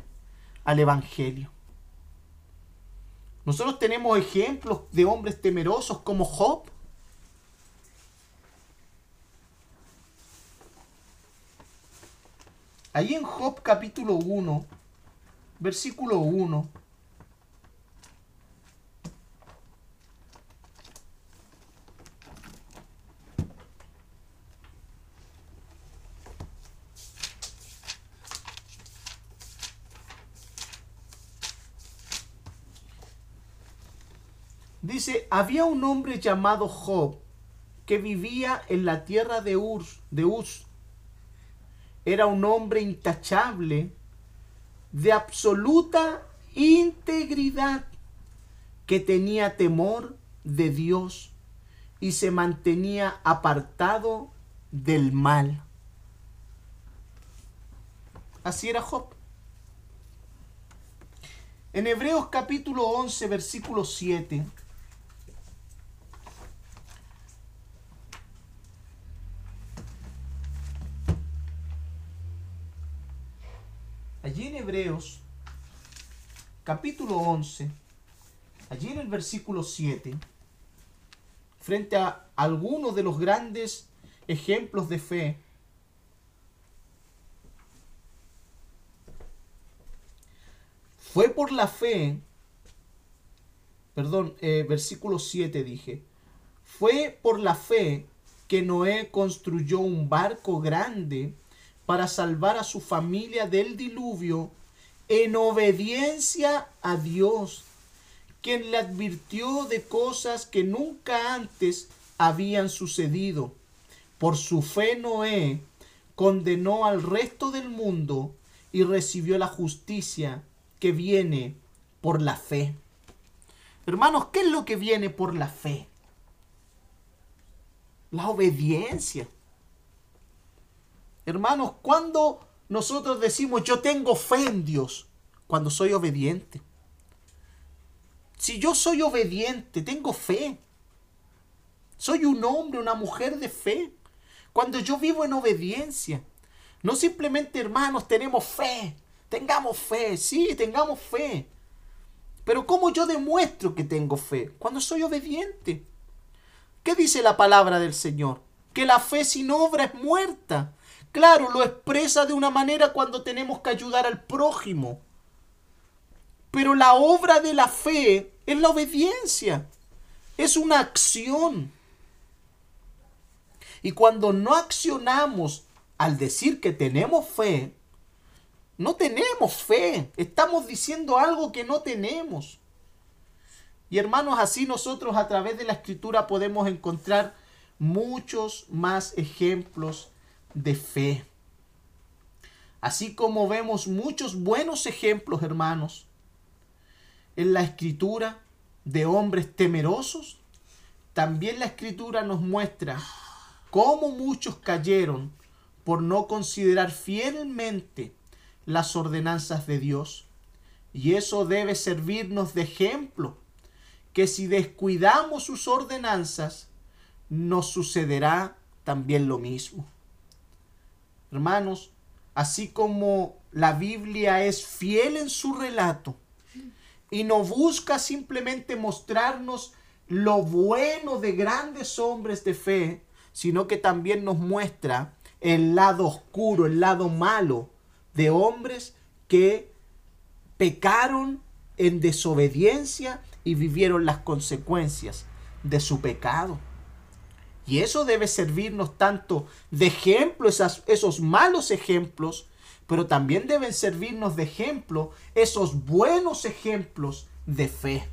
al Evangelio. Nosotros tenemos ejemplos de hombres temerosos como Job, Ahí en Job capítulo 1, versículo 1. Dice, había un hombre llamado Job que vivía en la tierra de Uz, de Uz. Era un hombre intachable, de absoluta integridad, que tenía temor de Dios y se mantenía apartado del mal. Así era Job. En Hebreos capítulo 11, versículo 7. Allí en Hebreos capítulo 11, allí en el versículo 7, frente a algunos de los grandes ejemplos de fe, fue por la fe, perdón, eh, versículo 7 dije, fue por la fe que Noé construyó un barco grande para salvar a su familia del diluvio en obediencia a Dios, quien le advirtió de cosas que nunca antes habían sucedido. Por su fe Noé condenó al resto del mundo y recibió la justicia que viene por la fe. Hermanos, ¿qué es lo que viene por la fe? La obediencia. Hermanos, cuando nosotros decimos yo tengo fe en Dios? Cuando soy obediente. Si yo soy obediente, tengo fe. Soy un hombre, una mujer de fe. Cuando yo vivo en obediencia. No simplemente, hermanos, tenemos fe. Tengamos fe, sí, tengamos fe. Pero ¿cómo yo demuestro que tengo fe? Cuando soy obediente. ¿Qué dice la palabra del Señor? Que la fe sin obra es muerta. Claro, lo expresa de una manera cuando tenemos que ayudar al prójimo. Pero la obra de la fe es la obediencia. Es una acción. Y cuando no accionamos al decir que tenemos fe, no tenemos fe. Estamos diciendo algo que no tenemos. Y hermanos, así nosotros a través de la escritura podemos encontrar muchos más ejemplos de fe. Así como vemos muchos buenos ejemplos, hermanos, en la escritura de hombres temerosos, también la escritura nos muestra cómo muchos cayeron por no considerar fielmente las ordenanzas de Dios. Y eso debe servirnos de ejemplo, que si descuidamos sus ordenanzas, nos sucederá también lo mismo. Hermanos, así como la Biblia es fiel en su relato y no busca simplemente mostrarnos lo bueno de grandes hombres de fe, sino que también nos muestra el lado oscuro, el lado malo de hombres que pecaron en desobediencia y vivieron las consecuencias de su pecado. Y eso debe servirnos tanto de ejemplo, esos malos ejemplos, pero también deben servirnos de ejemplo esos buenos ejemplos de fe.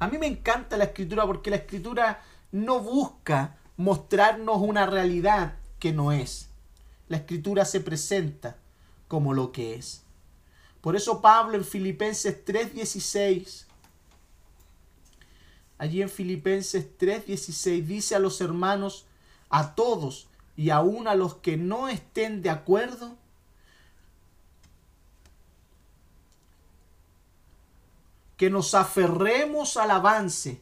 A mí me encanta la escritura porque la escritura no busca mostrarnos una realidad que no es. La escritura se presenta como lo que es. Por eso Pablo en Filipenses 3:16 allí en Filipenses 3:16 dice a los hermanos, a todos y aún a los que no estén de acuerdo, que nos aferremos al avance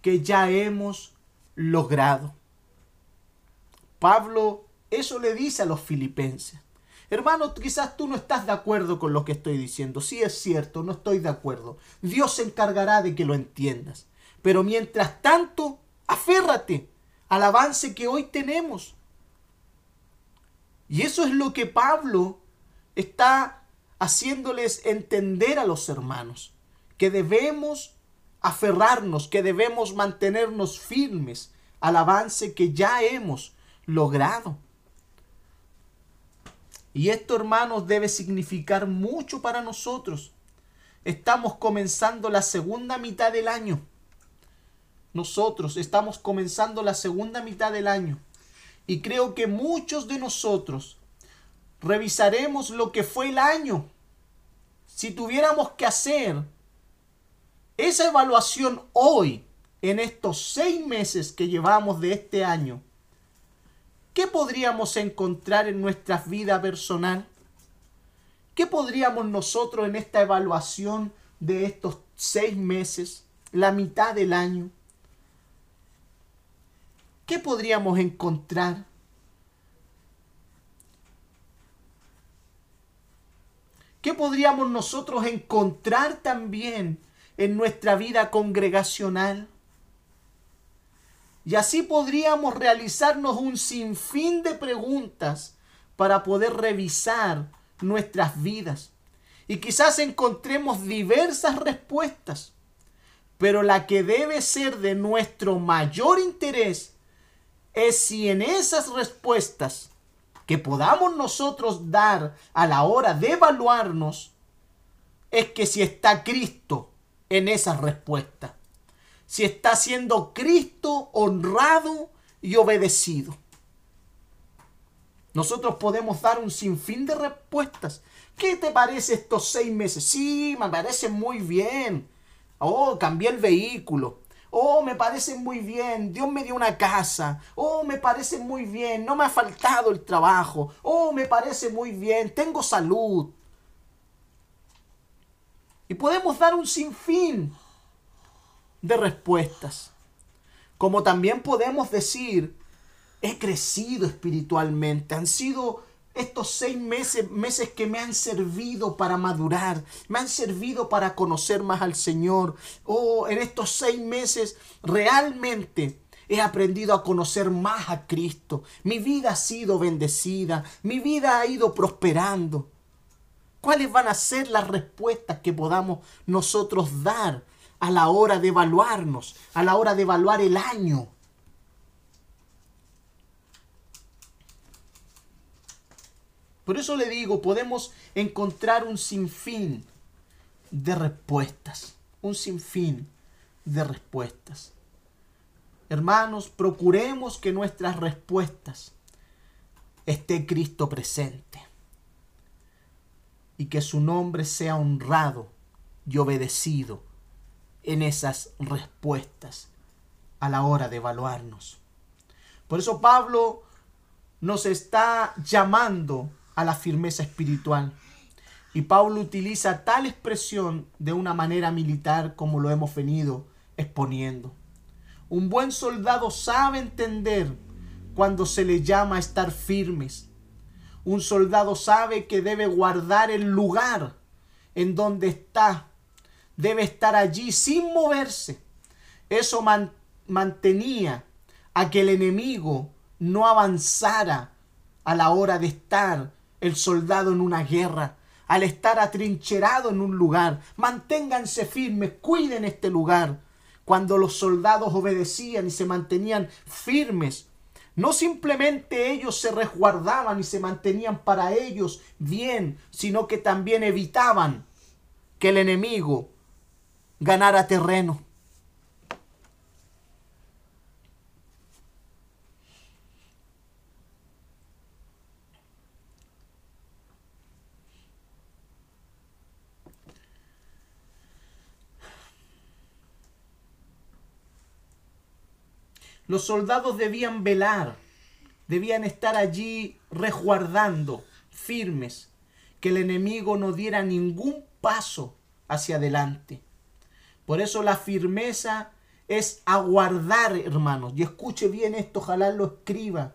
que ya hemos logrado. Pablo eso le dice a los filipenses. Hermano, quizás tú no estás de acuerdo con lo que estoy diciendo. Sí es cierto, no estoy de acuerdo. Dios se encargará de que lo entiendas. Pero mientras tanto, aférrate al avance que hoy tenemos. Y eso es lo que Pablo está haciéndoles entender a los hermanos, que debemos aferrarnos, que debemos mantenernos firmes al avance que ya hemos logrado. Y esto, hermanos, debe significar mucho para nosotros, estamos comenzando la segunda mitad del año. Nosotros estamos comenzando la segunda mitad del año. Y creo que muchos de nosotros revisaremos lo que fue el año. Si tuviéramos que hacer esa evaluación hoy, en estos seis meses que llevamos de este año, ¿qué podríamos encontrar en nuestra vida personal? ¿Qué podríamos nosotros en esta evaluación de estos seis meses, la mitad del año? ¿Qué podríamos encontrar? ¿Qué podríamos nosotros encontrar también en nuestra vida congregacional? Y así podríamos realizarnos un sinfín de preguntas para poder revisar nuestras vidas. Y quizás encontremos diversas respuestas, pero la que debe ser de nuestro mayor interés es si en esas respuestas que podamos nosotros dar a la hora de evaluarnos, es que si está Cristo en esas respuestas, si está siendo Cristo honrado y obedecido. Nosotros podemos dar un sinfín de respuestas. ¿Qué te parece estos seis meses? Sí, me parece muy bien. Oh, cambié el vehículo. Oh, me parece muy bien. Dios me dio una casa. Oh, me parece muy bien. No me ha faltado el trabajo. Oh, me parece muy bien. Tengo salud. Y podemos dar un sinfín de respuestas. Como también podemos decir, he crecido espiritualmente. Han sido estos seis meses, meses que me han servido para madurar, me han servido para conocer más al Señor. Oh, en estos seis meses realmente he aprendido a conocer más a Cristo. Mi vida ha sido bendecida, mi vida ha ido prosperando. ¿Cuáles van a ser las respuestas que podamos nosotros dar a la hora de evaluarnos, a la hora de evaluar el año? Por eso le digo, podemos encontrar un sinfín de respuestas, un sinfín de respuestas. Hermanos, procuremos que nuestras respuestas esté Cristo presente y que su nombre sea honrado y obedecido en esas respuestas a la hora de evaluarnos. Por eso Pablo nos está llamando a la firmeza espiritual. Y Pablo utiliza tal expresión de una manera militar como lo hemos venido exponiendo. Un buen soldado sabe entender cuando se le llama a estar firmes. Un soldado sabe que debe guardar el lugar en donde está. Debe estar allí sin moverse. Eso mantenía a que el enemigo no avanzara a la hora de estar el soldado en una guerra, al estar atrincherado en un lugar. Manténganse firmes, cuiden este lugar. Cuando los soldados obedecían y se mantenían firmes, no simplemente ellos se resguardaban y se mantenían para ellos bien, sino que también evitaban que el enemigo ganara terreno. Los soldados debían velar, debían estar allí resguardando, firmes, que el enemigo no diera ningún paso hacia adelante. Por eso la firmeza es aguardar, hermanos. Y escuche bien esto, ojalá lo escriba.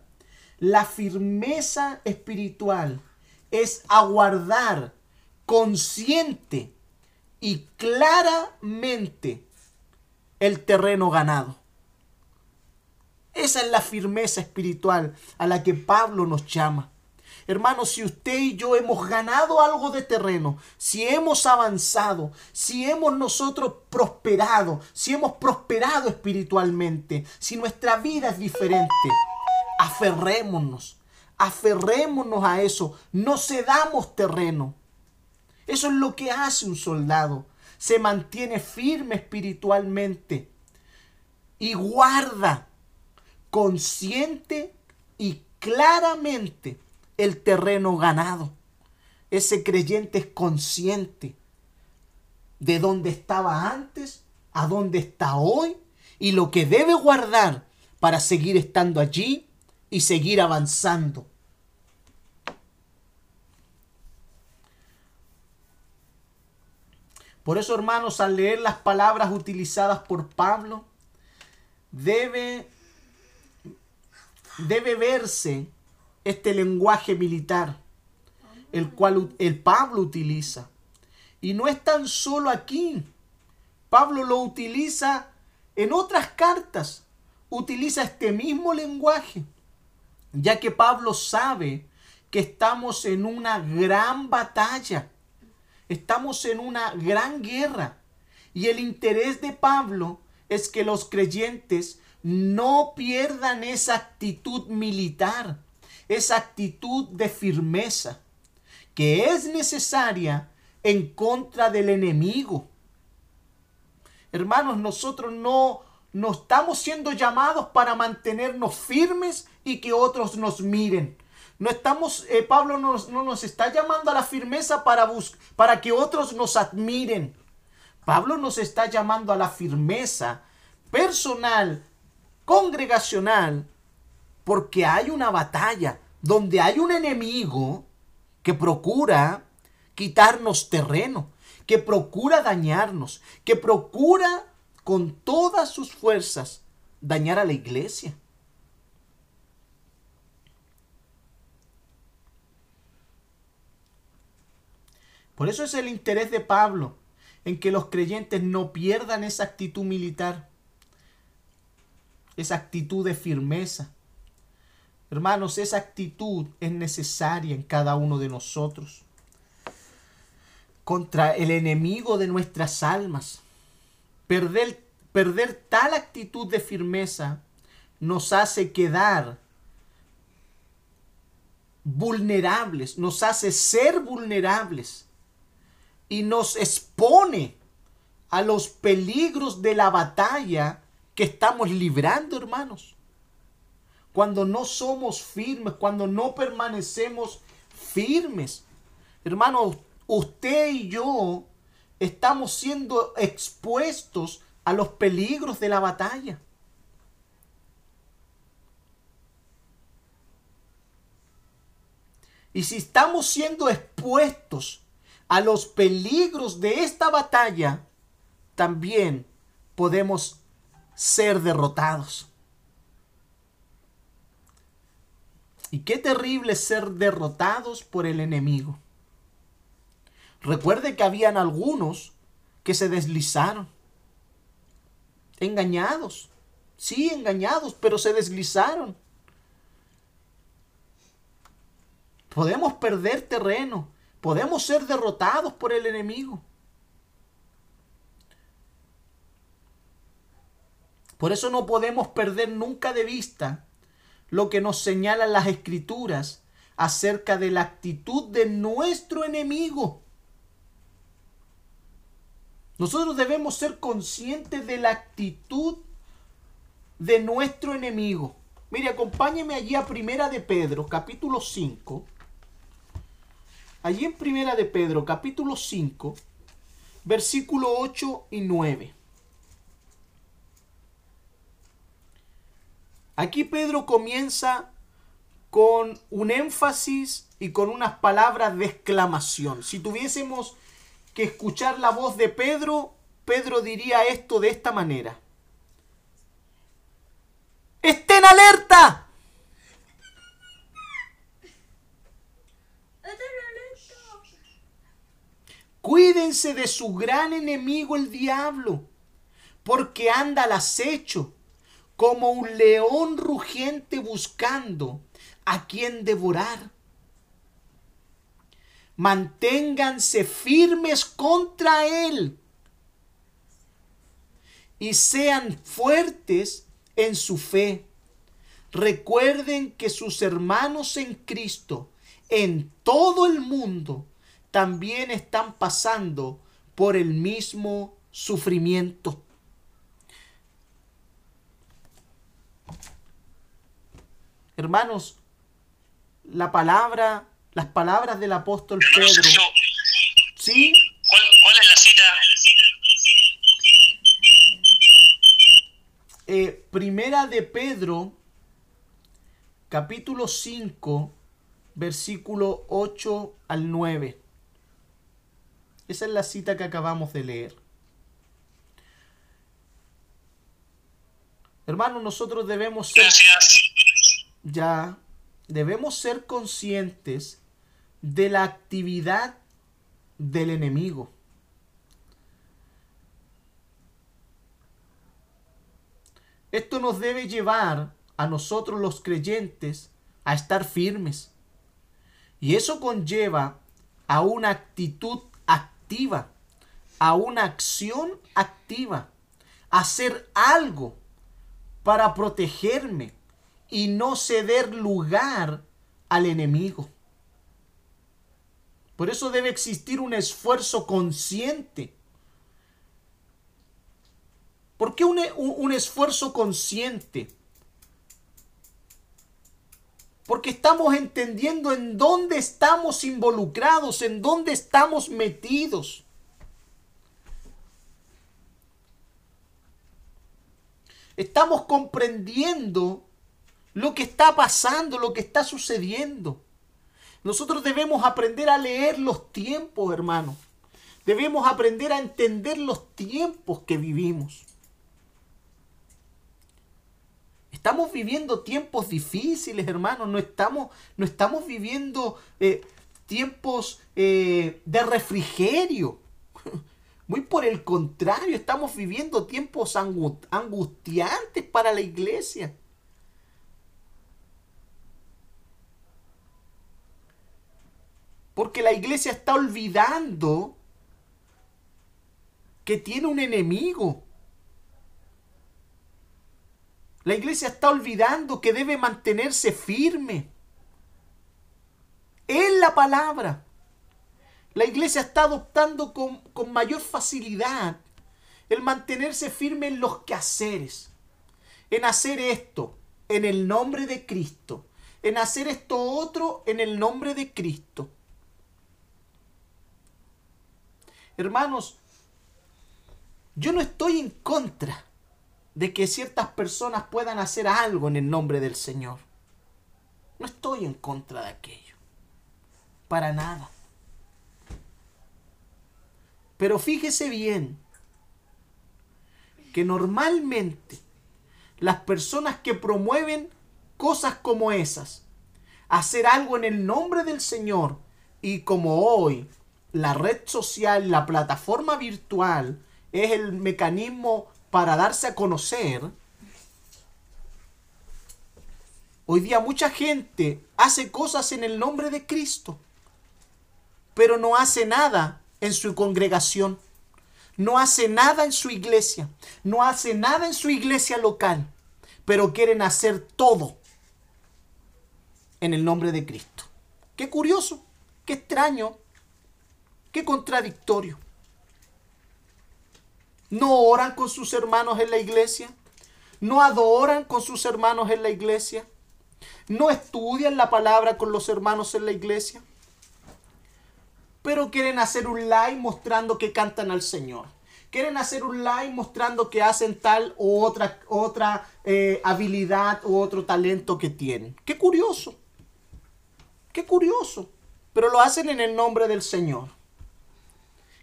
La firmeza espiritual es aguardar consciente y claramente el terreno ganado. Esa es la firmeza espiritual a la que Pablo nos llama. Hermanos, si usted y yo hemos ganado algo de terreno, si hemos avanzado, si hemos nosotros prosperado, si hemos prosperado espiritualmente, si nuestra vida es diferente, aferrémonos, aferrémonos a eso, no cedamos terreno. Eso es lo que hace un soldado. se mantiene firme espiritualmente y guarda consciente y claramente el terreno ganado. Ese creyente es consciente de dónde estaba antes, a dónde está hoy y lo que debe guardar para seguir estando allí y seguir avanzando. Por eso, hermanos, al leer las palabras utilizadas por Pablo, debe, debe verse este lenguaje militar, el cual el Pablo utiliza. Y no es tan solo aquí. Pablo lo utiliza en otras cartas. Utiliza este mismo lenguaje, ya que Pablo sabe que estamos en una gran batalla. Estamos en una gran guerra. Y el interés de Pablo es que los creyentes no pierdan esa actitud militar, esa actitud de firmeza, que es necesaria en contra del enemigo. Hermanos, nosotros no, no estamos siendo llamados para mantenernos firmes y que otros nos miren. No estamos, eh, Pablo no, no, nos está llamando a la firmeza para, para que otros nos admiren. Pablo nos está llamando a la firmeza personal, congregacional, porque hay una batalla donde hay un enemigo que procura quitarnos terreno, que procura dañarnos, que procura con todas sus fuerzas dañar a la iglesia. Por eso es el interés de Pablo en que los creyentes no pierdan esa actitud militar, esa actitud de firmeza. Hermanos, esa actitud es necesaria en cada uno de nosotros contra el enemigo de nuestras almas. Perder, perder tal actitud de firmeza nos hace quedar vulnerables, nos hace ser vulnerables y nos expone a los peligros de la batalla que estamos librando, hermanos. Cuando no somos firmes, cuando no permanecemos firmes. Hermanos, usted y yo estamos siendo expuestos a los peligros de la batalla. Y si estamos siendo expuestos a los peligros de esta batalla, también podemos ser derrotados. Y qué terrible ser derrotados por el enemigo. Recuerde que habían algunos que se deslizaron. Engañados. Sí, engañados, pero se deslizaron. Podemos perder terreno. Podemos ser derrotados por el enemigo. Por eso no podemos perder nunca de vista lo que nos señalan las escrituras acerca de la actitud de nuestro enemigo. Nosotros debemos ser conscientes de la actitud de nuestro enemigo. Mire, acompáñeme allí a Primera de Pedro, capítulo 5. Allí en Primera de Pedro, capítulo 5, versículo 8 y 9. Aquí Pedro comienza con un énfasis y con unas palabras de exclamación. Si tuviésemos que escuchar la voz de Pedro, Pedro diría esto de esta manera. ¡Estén alerta! Cuídense de su gran enemigo el diablo, porque anda al acecho como un león rugiente buscando a quien devorar manténganse firmes contra Él y sean fuertes en su fe. Recuerden que sus hermanos en Cristo en todo el mundo también están pasando por el mismo sufrimiento. Hermanos, la palabra, las palabras del apóstol Pedro. ¿Sí? ¿Cuál, ¿Cuál, es la cita? Eh, primera de Pedro, capítulo 5, versículo 8 al 9. Esa es la cita que acabamos de leer. Hermanos, nosotros debemos ser... Ya, debemos ser conscientes de la actividad del enemigo. Esto nos debe llevar a nosotros los creyentes a estar firmes. Y eso conlleva a una actitud activa, a una acción activa, hacer algo para protegerme y no ceder lugar al enemigo. Por eso debe existir un esfuerzo consciente. ¿Por qué un, un, esfuerzo consciente? Porque estamos entendiendo en dónde estamos involucrados, en dónde estamos metidos. Estamos comprendiendo lo que está pasando, lo que está sucediendo. Nosotros debemos aprender a leer los tiempos, hermano. Debemos aprender a entender los tiempos que vivimos. Estamos viviendo tiempos difíciles, hermano. No estamos, no estamos viviendo eh, tiempos eh, de refrigerio. Muy por el contrario, estamos viviendo tiempos angustiantes para la iglesia. Porque la iglesia está olvidando que tiene un enemigo. La iglesia está olvidando que debe mantenerse firme en la palabra. La iglesia está adoptando con, con, mayor facilidad el mantenerse firme en los quehaceres, en hacer esto en el nombre de Cristo, en hacer esto otro en el nombre de Cristo. Hermanos, yo no estoy en contra de que ciertas personas puedan hacer algo en el nombre del Señor. No estoy en contra de aquello. Para nada. Pero fíjese bien que normalmente las personas que promueven cosas como esas, hacer algo en el nombre del Señor, y como hoy la red social, la plataforma virtual, es el mecanismo para darse a conocer, hoy día mucha gente hace cosas en el nombre de Cristo, pero no hace nada en su congregación, no hace nada en su iglesia, no hace nada en su iglesia local, pero quieren hacer todo en el nombre de Cristo. Qué curioso, qué extraño, Qué contradictorio. No oran con sus hermanos en la iglesia. No adoran con sus hermanos en la iglesia. No estudian la palabra con los hermanos en la iglesia. Pero quieren hacer un live mostrando que cantan al Señor. Quieren hacer un live mostrando que hacen tal o otra, otra eh, habilidad o otro talento que tienen. Qué curioso. Qué curioso. Pero lo hacen en el nombre del Señor.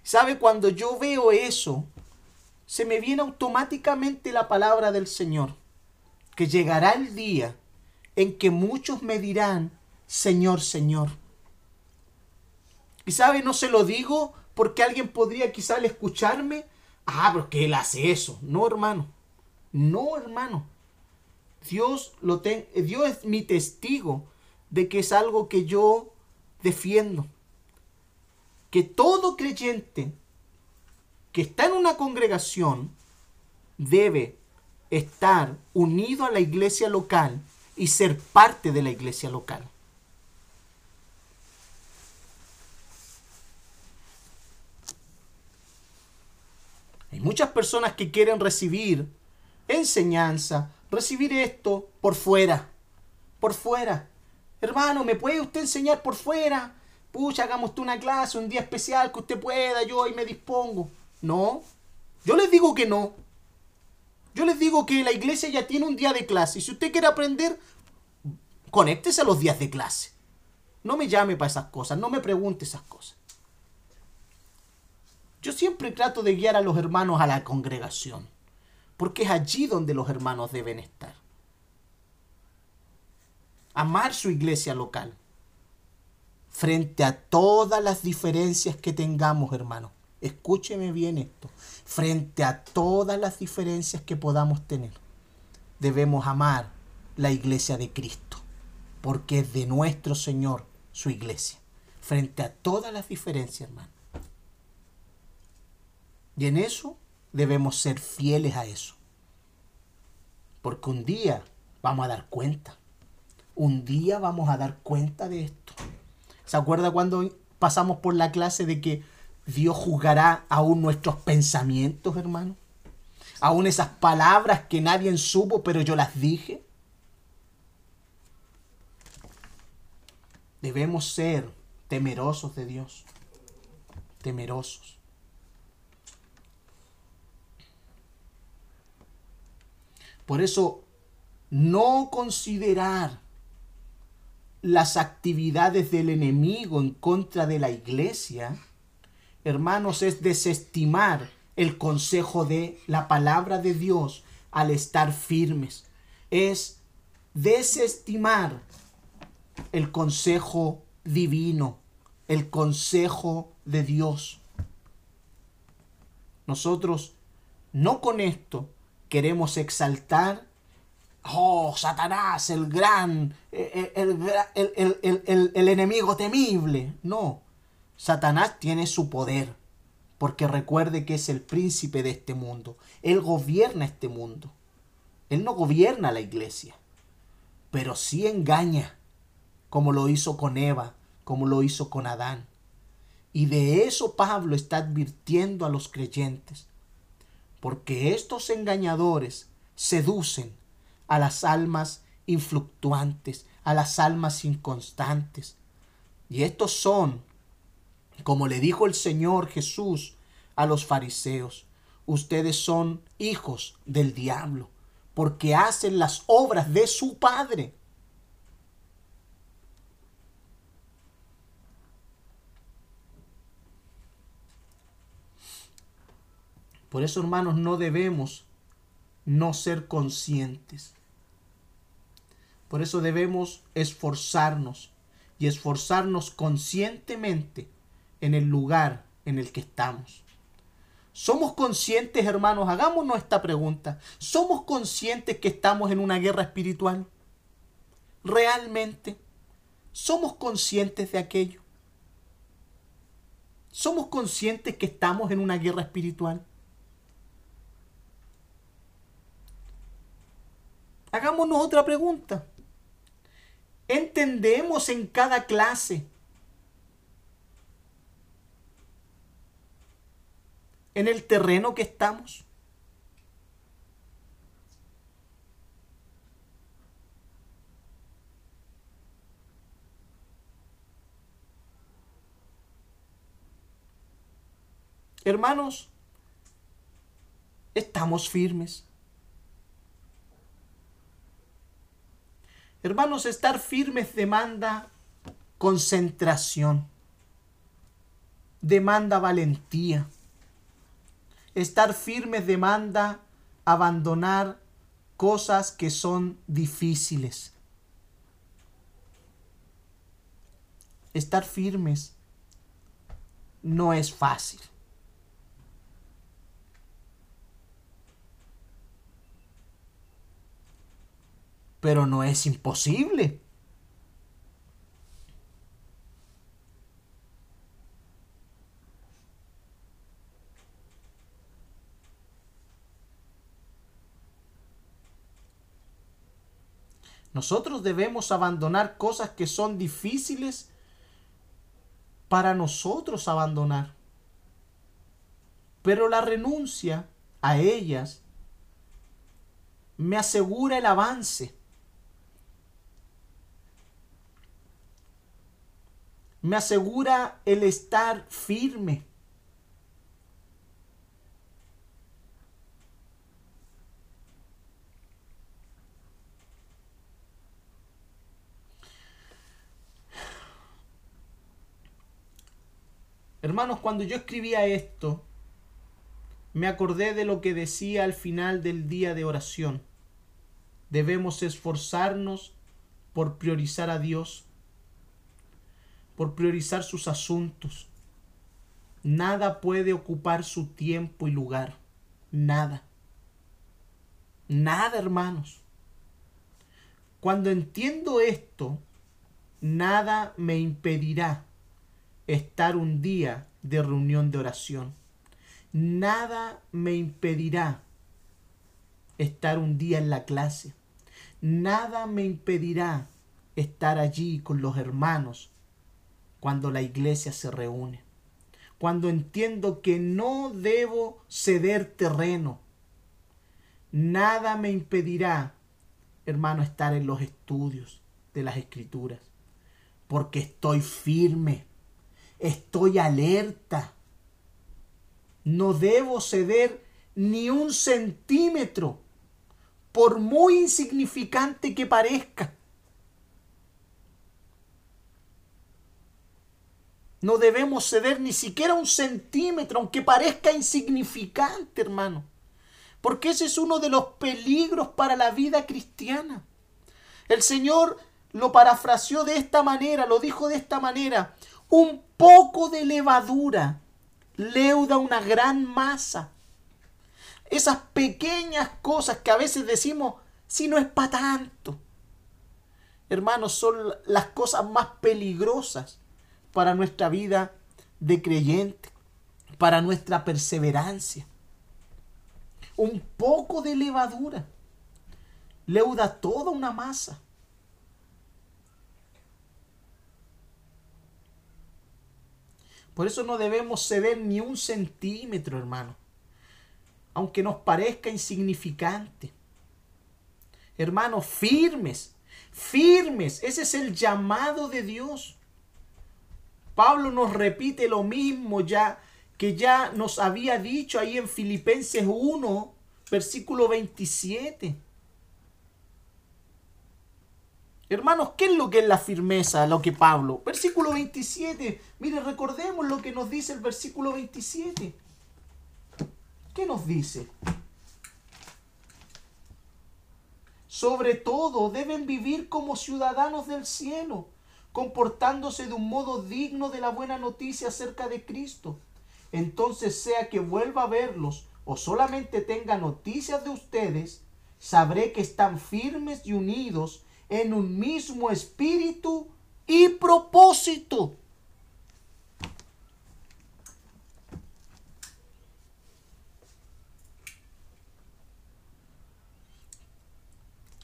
¿Sabe? Cuando yo veo eso, se me viene automáticamente la palabra del Señor, que llegará el día en que muchos me dirán, Señor, Señor. Y sabe, no se lo digo porque alguien podría quizá escucharme, ah, pero que él hace eso. No, hermano. No, hermano. Dios, lo Dios es mi testigo de que es algo que yo defiendo que todo creyente que está en una congregación debe estar unido a la iglesia local y ser parte de la iglesia local. Hay muchas personas que quieren recibir enseñanza, recibir esto por fuera, por fuera. Hermano, ¿me puede usted enseñar por fuera? Pucha, hagamos usted una clase, un día especial que usted pueda, yo ahí me dispongo. No, yo les digo que no. Yo les digo que la iglesia ya tiene un día de clase y si usted quiere aprender, conéctese a los días de clase. No me llame para esas cosas, no me pregunte esas cosas. Yo siempre trato de guiar a los hermanos a la congregación, porque es allí donde los hermanos deben estar. Amar su iglesia local, frente a todas las diferencias que tengamos, hermanos. Escúcheme bien esto. Frente a todas las diferencias que podamos tener, debemos amar la iglesia de Cristo, porque es de nuestro Señor su iglesia. Frente a todas las diferencias, hermano. Y en eso debemos ser fieles a eso. Porque un día vamos a dar cuenta. Un día vamos a dar cuenta de esto. ¿Se acuerda cuando pasamos por la clase de que Dios juzgará aún nuestros pensamientos, hermano? Aún esas palabras que nadie supo, pero yo las dije. Debemos ser temerosos de Dios. Temerosos. Por eso, no considerar las actividades del enemigo en contra de la iglesia, hermanos, es desestimar el consejo de la palabra de Dios al estar firmes. Es desestimar el consejo divino, el consejo de Dios. Nosotros no con esto queremos exaltar, oh, Satanás, el gran, el, el, el, enemigo temible. No, Satanás tiene su poder, porque recuerde que es el príncipe de este mundo. Él gobierna este mundo. Él no gobierna la iglesia, pero sí engaña, como lo hizo con Eva, como lo hizo con Adán. Y de eso Pablo está advirtiendo a los creyentes porque estos engañadores seducen a las almas influctuantes, a las almas inconstantes. Y estos son, como le dijo el Señor Jesús a los fariseos, ustedes son hijos del diablo, porque hacen las obras de su Padre. Por eso, hermanos, no debemos no ser conscientes. Por eso debemos esforzarnos y esforzarnos conscientemente en el lugar en el que estamos. ¿Somos conscientes, hermanos? Hagámonos esta pregunta. ¿Somos conscientes que estamos en una guerra espiritual? ¿Realmente? ¿Somos conscientes de aquello? ¿Somos conscientes que estamos en una guerra espiritual? Hagámonos otra pregunta. ¿Entendemos en cada clase en el terreno que estamos? Hermanos, estamos firmes. Hermanos, estar firmes demanda concentración, demanda valentía. Estar firmes demanda abandonar cosas que son difíciles. Estar firmes no es fácil. Pero no es imposible. Nosotros debemos abandonar cosas que son difíciles para nosotros abandonar. Pero la renuncia a ellas me asegura el avance. Me asegura el estar firme. Hermanos, cuando yo escribía esto, me acordé de lo que decía al final del día de oración. Debemos esforzarnos por priorizar a Dios, por priorizar sus asuntos. Nada puede ocupar su tiempo y lugar. Nada. Nada, hermanos. Cuando entiendo esto, nada me impedirá estar un día de reunión de oración. Nada me impedirá estar un día en la clase. Nada me impedirá estar allí con los hermanos cuando la iglesia se reúne. Cuando entiendo que no debo ceder terreno. Nada me impedirá, hermano, estar en los estudios de las escrituras. Porque estoy firme Estoy alerta. No debo ceder ni un centímetro, por muy insignificante que parezca. No debemos ceder ni siquiera un centímetro, aunque parezca insignificante, hermano. Porque ese es uno de los peligros para la vida cristiana. El Señor lo parafraseó de esta manera, lo dijo de esta manera un poco de levadura leuda una gran masa. Esas pequeñas cosas que a veces decimos, si no es para tanto. Hermanos, son las cosas más peligrosas para nuestra vida de creyente, para nuestra perseverancia. Un poco de levadura leuda toda una masa. Por eso no debemos ceder ni un centímetro, hermano. Aunque nos parezca insignificante. Hermanos, firmes, firmes. Ese es el llamado de Dios. Pablo nos repite lo mismo ya que ya nos había dicho ahí en Filipenses 1, versículo 27. Hermanos, ¿qué es lo que es la firmeza? Lo que Pablo. Versículo 27. Mire, recordemos lo que nos dice el versículo 27. ¿Qué nos dice? Sobre todo deben vivir como ciudadanos del cielo, comportándose de un modo digno de la buena noticia acerca de Cristo. Entonces sea que vuelva a verlos o solamente tenga noticias de ustedes, sabré que están firmes y unidos en un mismo espíritu y propósito.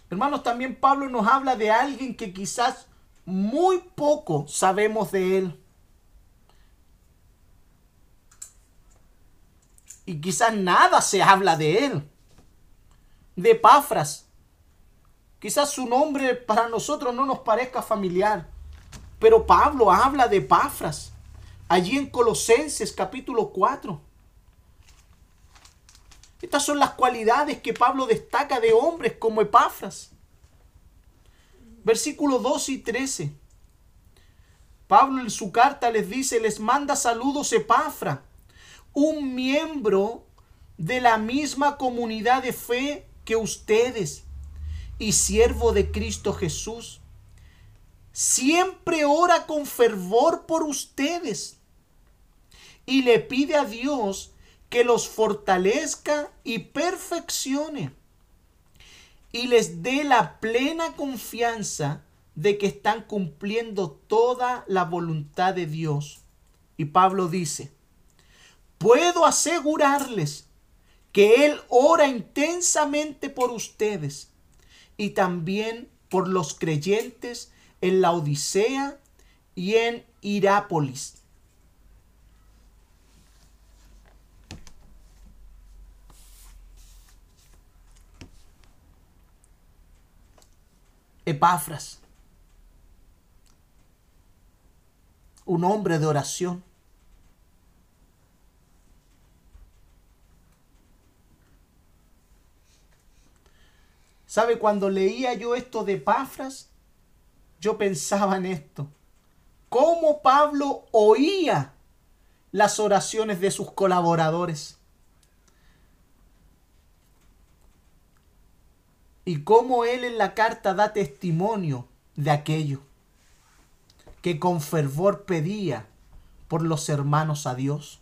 Hermanos, también Pablo nos habla de alguien que quizás muy poco sabemos de él. Y quizás nada se habla de él. De Pafras. Quizás su nombre para nosotros no nos parezca familiar, pero Pablo habla de Epafras, allí en Colosenses capítulo 4. Estas son las cualidades que Pablo destaca de hombres como Epafras. Versículos 2 y 13. Pablo en su carta les dice, les manda saludos Epafra, un miembro de la misma comunidad de fe que ustedes y siervo de Cristo Jesús, siempre ora con fervor por ustedes y le pide a Dios que los fortalezca y perfeccione y les dé la plena confianza de que están cumpliendo toda la voluntad de Dios. Y Pablo dice, puedo asegurarles que Él ora intensamente por ustedes y también por los creyentes en la Odisea y en Irápolis. Epafras, un hombre de oración. ¿Sabe? Cuando leía yo esto de Epafras, yo pensaba en esto. ¿Cómo Pablo oía las oraciones de sus colaboradores? Y cómo él en la carta da testimonio de aquello que con fervor pedía por los hermanos a Dios.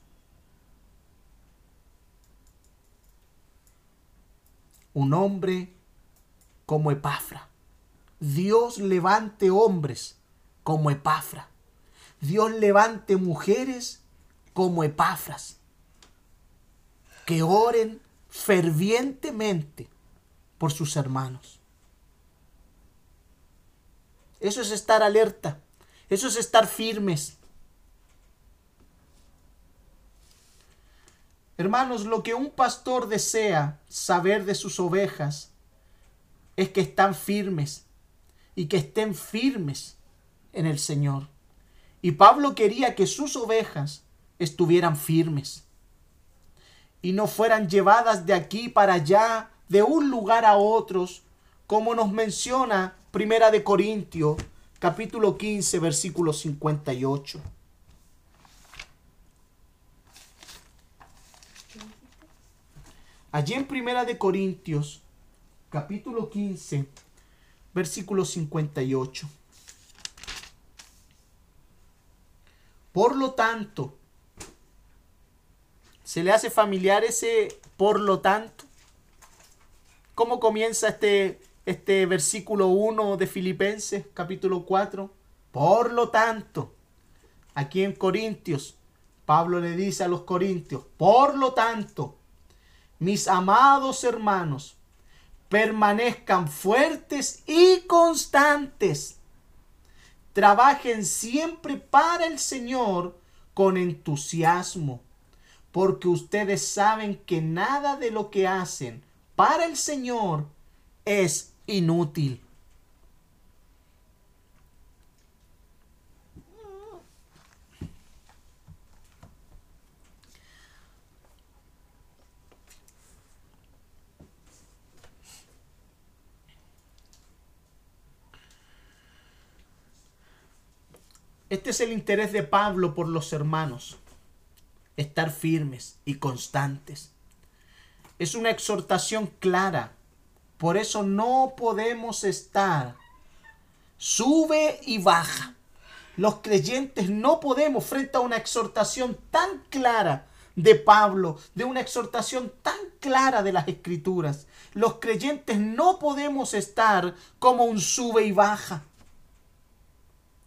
Un hombre como Epafra. Dios levante hombres como Epafra. Dios levante mujeres como Epafras. Que oren fervientemente por sus hermanos. Eso es estar alerta. Eso es estar firmes. Hermanos, lo que un pastor desea saber de sus ovejas es que están firmes y que estén firmes en el Señor. Y Pablo quería que sus ovejas estuvieran firmes y no fueran llevadas de aquí para allá, de un lugar a otros, como nos menciona Primera de Corintios capítulo 15, versículo 58. Allí en Primera de Corintios, capítulo 15, versículo 58. Por lo tanto, ¿se le hace familiar ese por lo tanto? ¿Cómo comienza este este versículo 1 de Filipenses capítulo 4. Por lo tanto, aquí en Corintios, Pablo le dice a los Corintios, por lo tanto, mis amados hermanos, permanezcan fuertes y constantes. Trabajen siempre para el Señor con entusiasmo, porque ustedes saben que nada de lo que hacen para el Señor es inútil. Este es el interés de Pablo por los hermanos. Estar firmes y constantes. Es una exhortación clara por eso no podemos estar. Sube y baja. Los creyentes no podemos, frente a una exhortación tan clara de Pablo, de una exhortación tan clara de las escrituras, los creyentes no podemos estar como un sube y baja.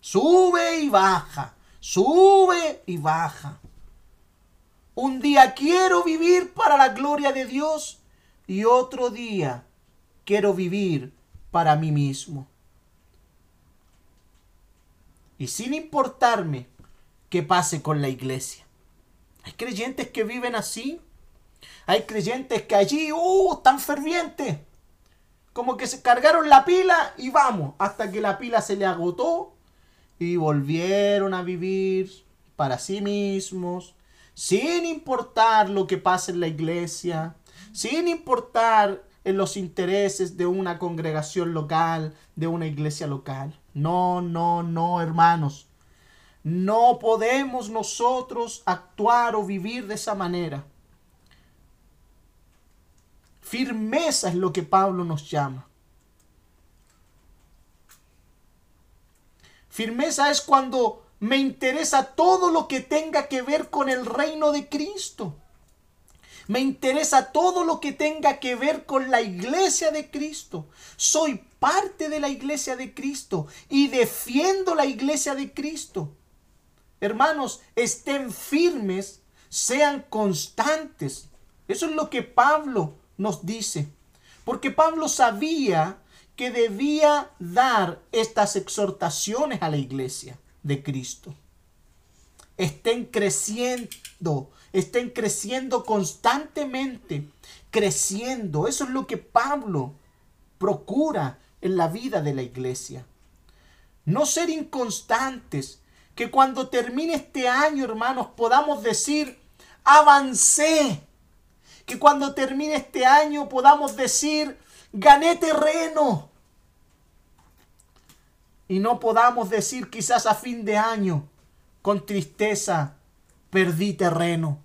Sube y baja, sube y baja. Un día quiero vivir para la gloria de Dios y otro día quiero vivir para mí mismo. Y sin importarme qué pase con la iglesia. Hay creyentes que viven así. Hay creyentes que allí, ¡uh! tan fervientes. Como que se cargaron la pila y vamos, hasta que la pila se le agotó y volvieron a vivir para sí mismos, sin importar lo que pase en la iglesia, sin importar en los intereses de una congregación local, de una iglesia local. No, no, no, hermanos. No podemos nosotros actuar o vivir de esa manera. Firmeza es lo que Pablo nos llama. Firmeza es cuando me interesa todo lo que tenga que ver con el reino de Cristo. Me interesa todo lo que tenga que ver con la iglesia de Cristo. Soy parte de la iglesia de Cristo y defiendo la iglesia de Cristo. Hermanos, estén firmes, sean constantes. Eso es lo que Pablo nos dice. Porque Pablo sabía que debía dar estas exhortaciones a la iglesia de Cristo. Estén creciendo estén creciendo constantemente, creciendo. Eso es lo que Pablo procura en la vida de la iglesia. No ser inconstantes, que cuando termine este año, hermanos, podamos decir, avancé. Que cuando termine este año podamos decir, gané terreno. Y no podamos decir quizás a fin de año, con tristeza, perdí terreno.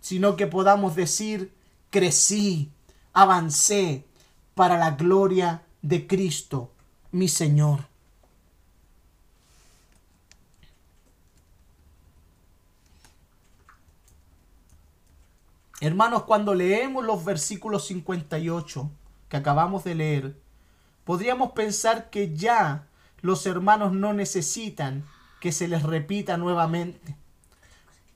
Sino que podamos decir, crecí, avancé para la gloria de Cristo, mi Señor. Hermanos, cuando leemos los versículos 58 que acabamos de leer, podríamos pensar que ya los hermanos no necesitan que se les repita nuevamente.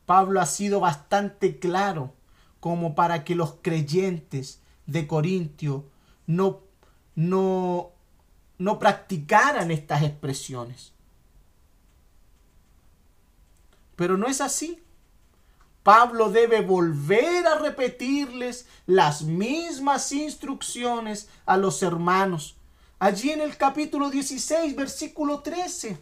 Pablo ha sido bastante claro como para que los creyentes de Corintio no, no, no practicaran estas expresiones. Pero no es así. Pablo debe volver a repetirles las mismas instrucciones a los hermanos. Allí en el capítulo 16, versículo 13,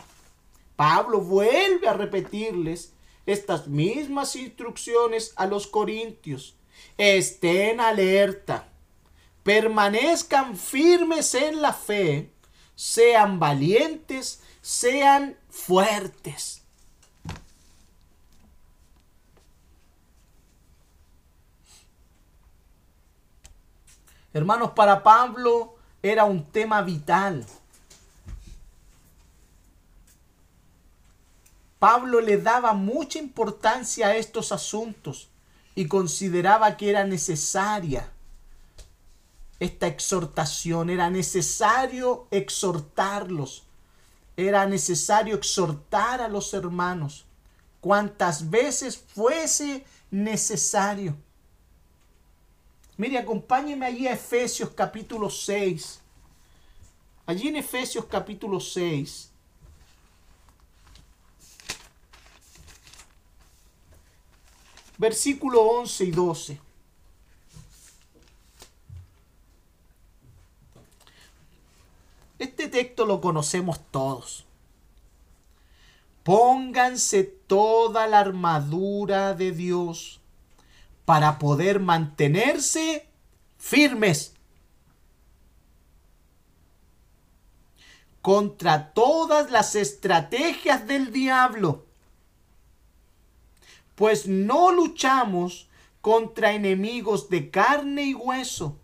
Pablo vuelve a repetirles estas mismas instrucciones a los corintios. Estén alerta, permanezcan firmes en la fe, sean valientes, sean fuertes. Hermanos, para Pablo era un tema vital. Pablo le daba mucha importancia a estos asuntos y consideraba que era necesaria esta exhortación, era necesario exhortarlos, era necesario exhortar a los hermanos cuantas veces fuese necesario. Mire, acompáñeme allí a Efesios capítulo 6. Allí en Efesios capítulo 6. Versículo 11 y 12. Este texto lo conocemos todos. Pónganse toda la armadura de Dios para poder mantenerse firmes contra todas las estrategias del diablo. Pues no luchamos contra enemigos de carne y hueso,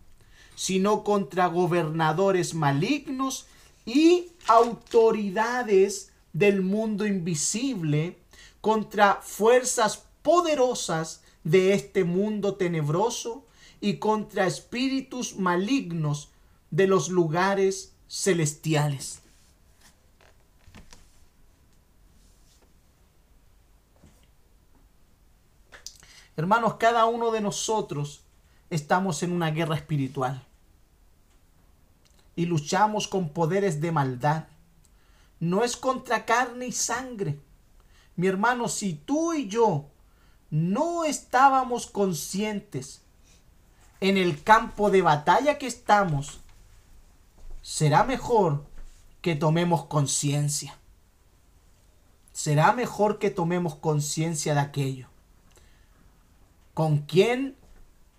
sino contra gobernadores malignos y autoridades del mundo invisible, contra fuerzas poderosas de este mundo tenebroso y contra espíritus malignos de los lugares celestiales. Hermanos, cada uno de nosotros estamos en una guerra espiritual y luchamos con poderes de maldad. No es contra carne y sangre. Mi hermano, si tú y yo no estábamos conscientes en el campo de batalla que estamos, será mejor que tomemos conciencia. Será mejor que tomemos conciencia de aquello. ¿Con quién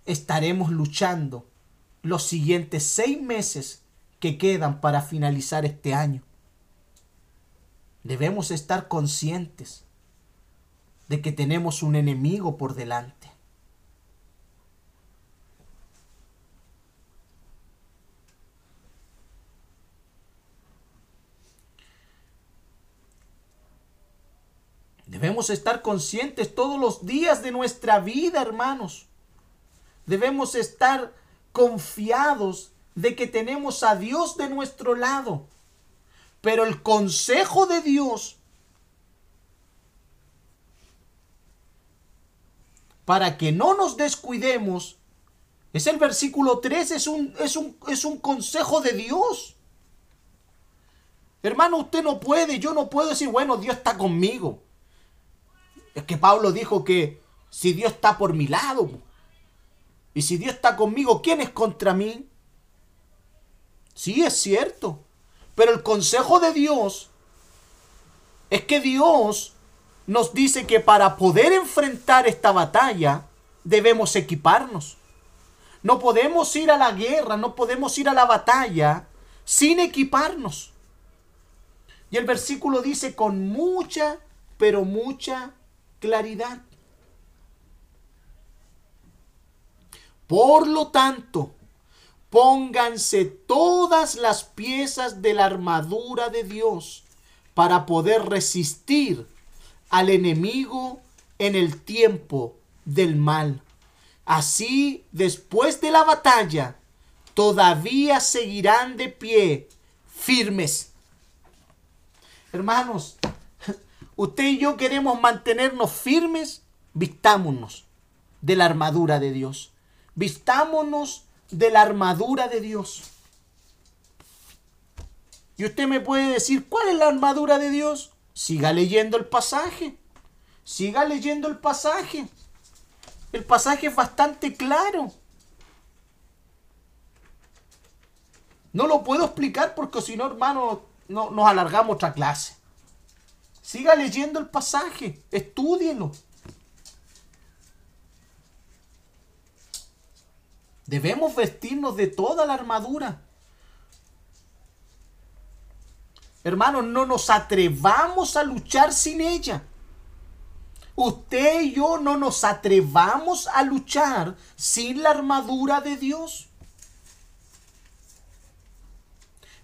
estaremos luchando los siguientes seis meses que quedan para finalizar este año? Debemos estar conscientes de que tenemos un enemigo por delante. Debemos estar conscientes todos los días de nuestra vida, hermanos. Debemos estar confiados de que tenemos a Dios de nuestro lado. Pero el consejo de Dios para que no nos descuidemos, es el versículo 3, es un, es un, es un consejo de Dios. Hermano, usted no puede, yo no puedo decir, bueno, Dios está conmigo. Es que Pablo dijo que si Dios está por mi lado, y si Dios está conmigo, ¿quién es contra mí? Sí, es cierto. Pero el consejo de Dios es que Dios nos dice que para poder enfrentar esta batalla debemos equiparnos. No podemos ir a la guerra, no podemos ir a la batalla sin equiparnos. Y el versículo dice con mucha, pero mucha claridad. Por lo tanto, pónganse todas las piezas de la armadura de Dios para poder resistir al enemigo en el tiempo del mal. Así, después de la batalla, todavía seguirán de pie, firmes. Hermanos, usted y yo queremos mantenernos firmes, vistámonos de la armadura de Dios. Vistámonos de la armadura de Dios. Y usted me puede decir, ¿cuál es la armadura de Dios? Siga leyendo el pasaje. Siga leyendo el pasaje. El pasaje es bastante claro. No lo puedo explicar porque si no, hermano, no, nos alargamos otra clase. Siga leyendo el pasaje, estúdielo. Debemos vestirnos de toda la armadura. Hermanos, no nos atrevamos a luchar sin ella. Usted y yo no nos atrevamos a luchar sin la armadura de Dios.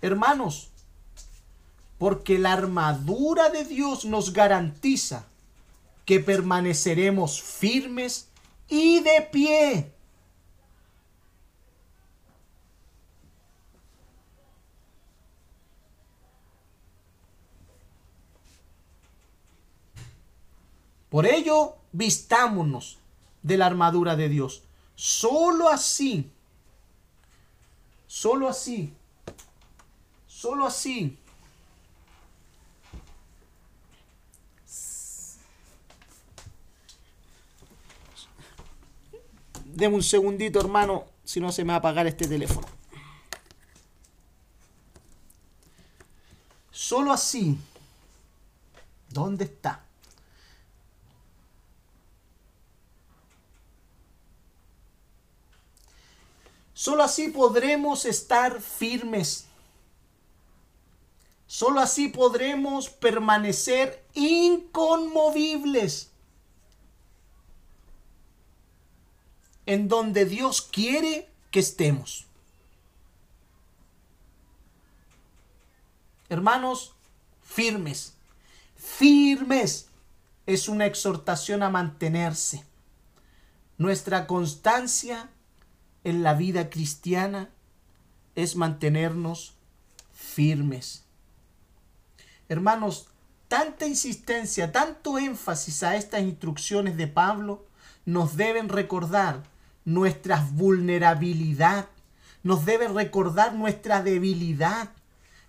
Hermanos, porque la armadura de Dios nos garantiza que permaneceremos firmes y de pie Por ello, vistámonos de la armadura de Dios. Solo así, solo así, solo así. Deme un segundito, hermano, si no se me va a apagar este teléfono. Solo así. ¿Dónde está? Solo así podremos estar firmes. Solo así podremos permanecer inconmovibles. En donde Dios quiere que estemos. Hermanos, firmes. Firmes es una exhortación a mantenerse. Nuestra constancia en la vida cristiana es mantenernos firmes. Hermanos, tanta insistencia, tanto énfasis a estas instrucciones de Pablo nos deben recordar nuestra vulnerabilidad, nos deben recordar nuestra debilidad.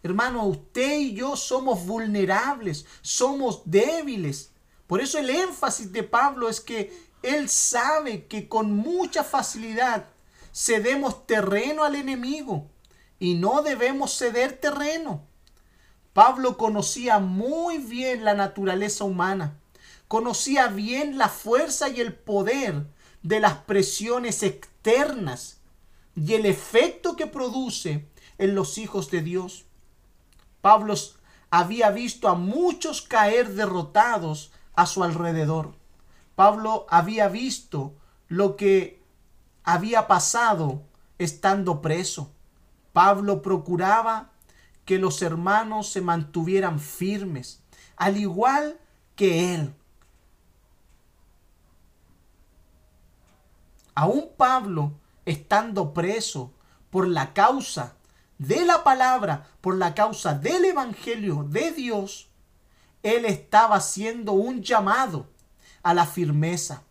Hermano, usted y yo somos vulnerables, somos débiles. Por eso el énfasis de Pablo es que él sabe que con mucha facilidad cedemos terreno al enemigo y no debemos ceder terreno. Pablo conocía muy bien la naturaleza humana, conocía bien la fuerza y el poder de las presiones externas y el efecto que produce en los hijos de Dios. Pablo había visto a muchos caer derrotados a su alrededor. Pablo había visto lo que había pasado estando preso. Pablo procuraba que los hermanos se mantuvieran firmes, al igual que él. Aún Pablo, estando preso por la causa de la palabra, por la causa del Evangelio de Dios, él estaba haciendo un llamado a la firmeza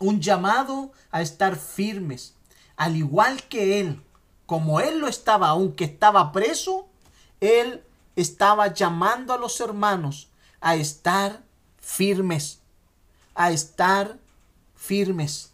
un llamado a estar firmes, al igual que él, como él lo estaba, aunque estaba preso, él estaba llamando a los hermanos a estar firmes, a estar firmes.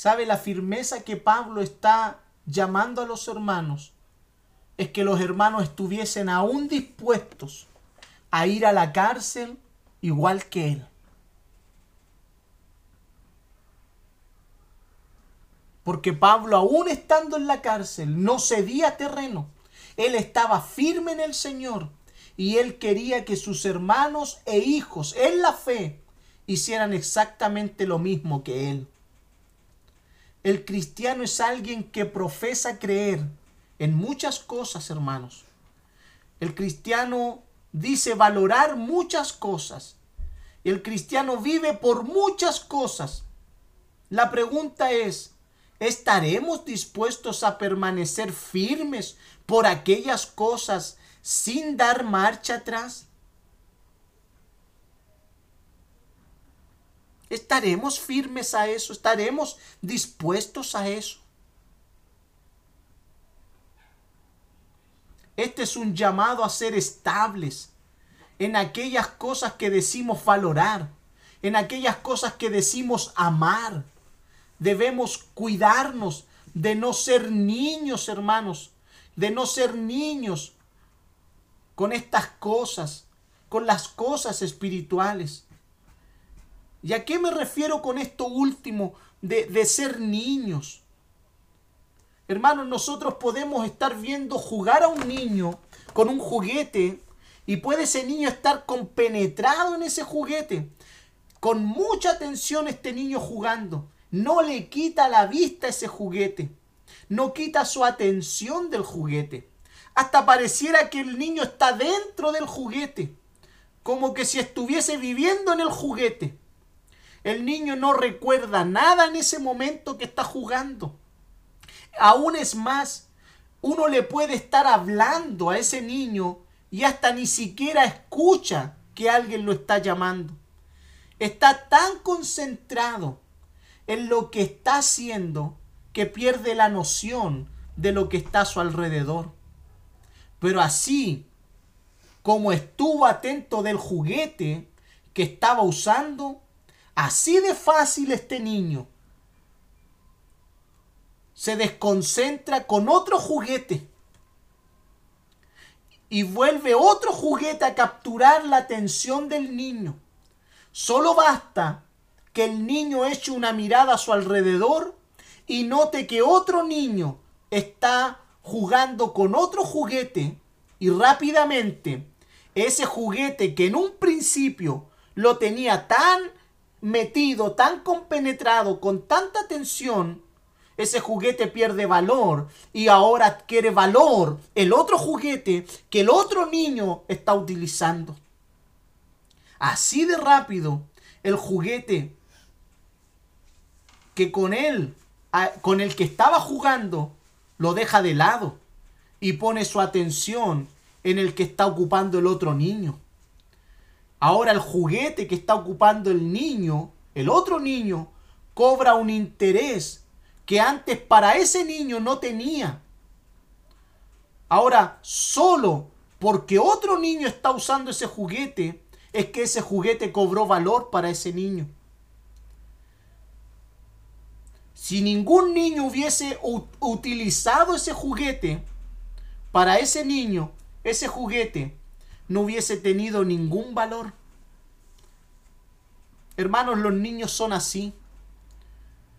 ¿Sabe la firmeza que Pablo está llamando a los hermanos? Es que los hermanos estuviesen aún dispuestos a ir a la cárcel igual que él. Porque Pablo, aún estando en la cárcel, no cedía terreno. Él estaba firme en el Señor y él quería que sus hermanos e hijos en la fe hicieran exactamente lo mismo que él. El cristiano es alguien que profesa creer en muchas cosas, hermanos. El cristiano dice valorar muchas cosas. El cristiano vive por muchas cosas. La pregunta es, ¿estaremos dispuestos a permanecer firmes por aquellas cosas sin dar marcha atrás? ¿Estaremos firmes a eso? ¿Estaremos dispuestos a eso? Este es un llamado a ser estables en aquellas cosas que decimos valorar, en aquellas cosas que decimos amar. Debemos cuidarnos de no ser niños, hermanos, de no ser niños con estas cosas, con las cosas espirituales. ¿Y a qué me refiero con esto último de, de ser niños? Hermanos, nosotros podemos estar viendo jugar a un niño con un juguete y puede ese niño estar compenetrado en ese juguete. Con mucha atención este niño jugando. No le quita la vista ese juguete. No quita su atención del juguete. Hasta pareciera que el niño está dentro del juguete. Como que si estuviese viviendo en el juguete. El niño no recuerda nada en ese momento que está jugando. Aún es más, uno le puede estar hablando a ese niño y hasta ni siquiera escucha que alguien lo está llamando. Está tan concentrado en lo que está haciendo que pierde la noción de lo que está a su alrededor. Pero así como estuvo atento del juguete que estaba usando, así de fácil este niño se desconcentra con otro juguete y vuelve otro juguete a capturar la atención del niño. Solo basta que el niño eche una mirada a su alrededor y note que otro niño está jugando con otro juguete y rápidamente ese juguete que en un principio lo tenía tan metido, tan compenetrado, con tanta atención, ese juguete pierde valor y ahora adquiere valor el otro juguete que el otro niño está utilizando. Así de rápido, el juguete que con él, con el que estaba jugando, lo deja de lado y pone su atención en el que está ocupando el otro niño. Ahora el juguete que está ocupando el niño, el otro niño, cobra un interés que antes para ese niño no tenía. Ahora, solo porque otro niño está usando ese juguete, es que ese juguete cobró valor para ese niño. Si ningún niño hubiese utilizado ese juguete, para ese niño, ese juguete no hubiese tenido ningún valor. Hermanos, los niños son así.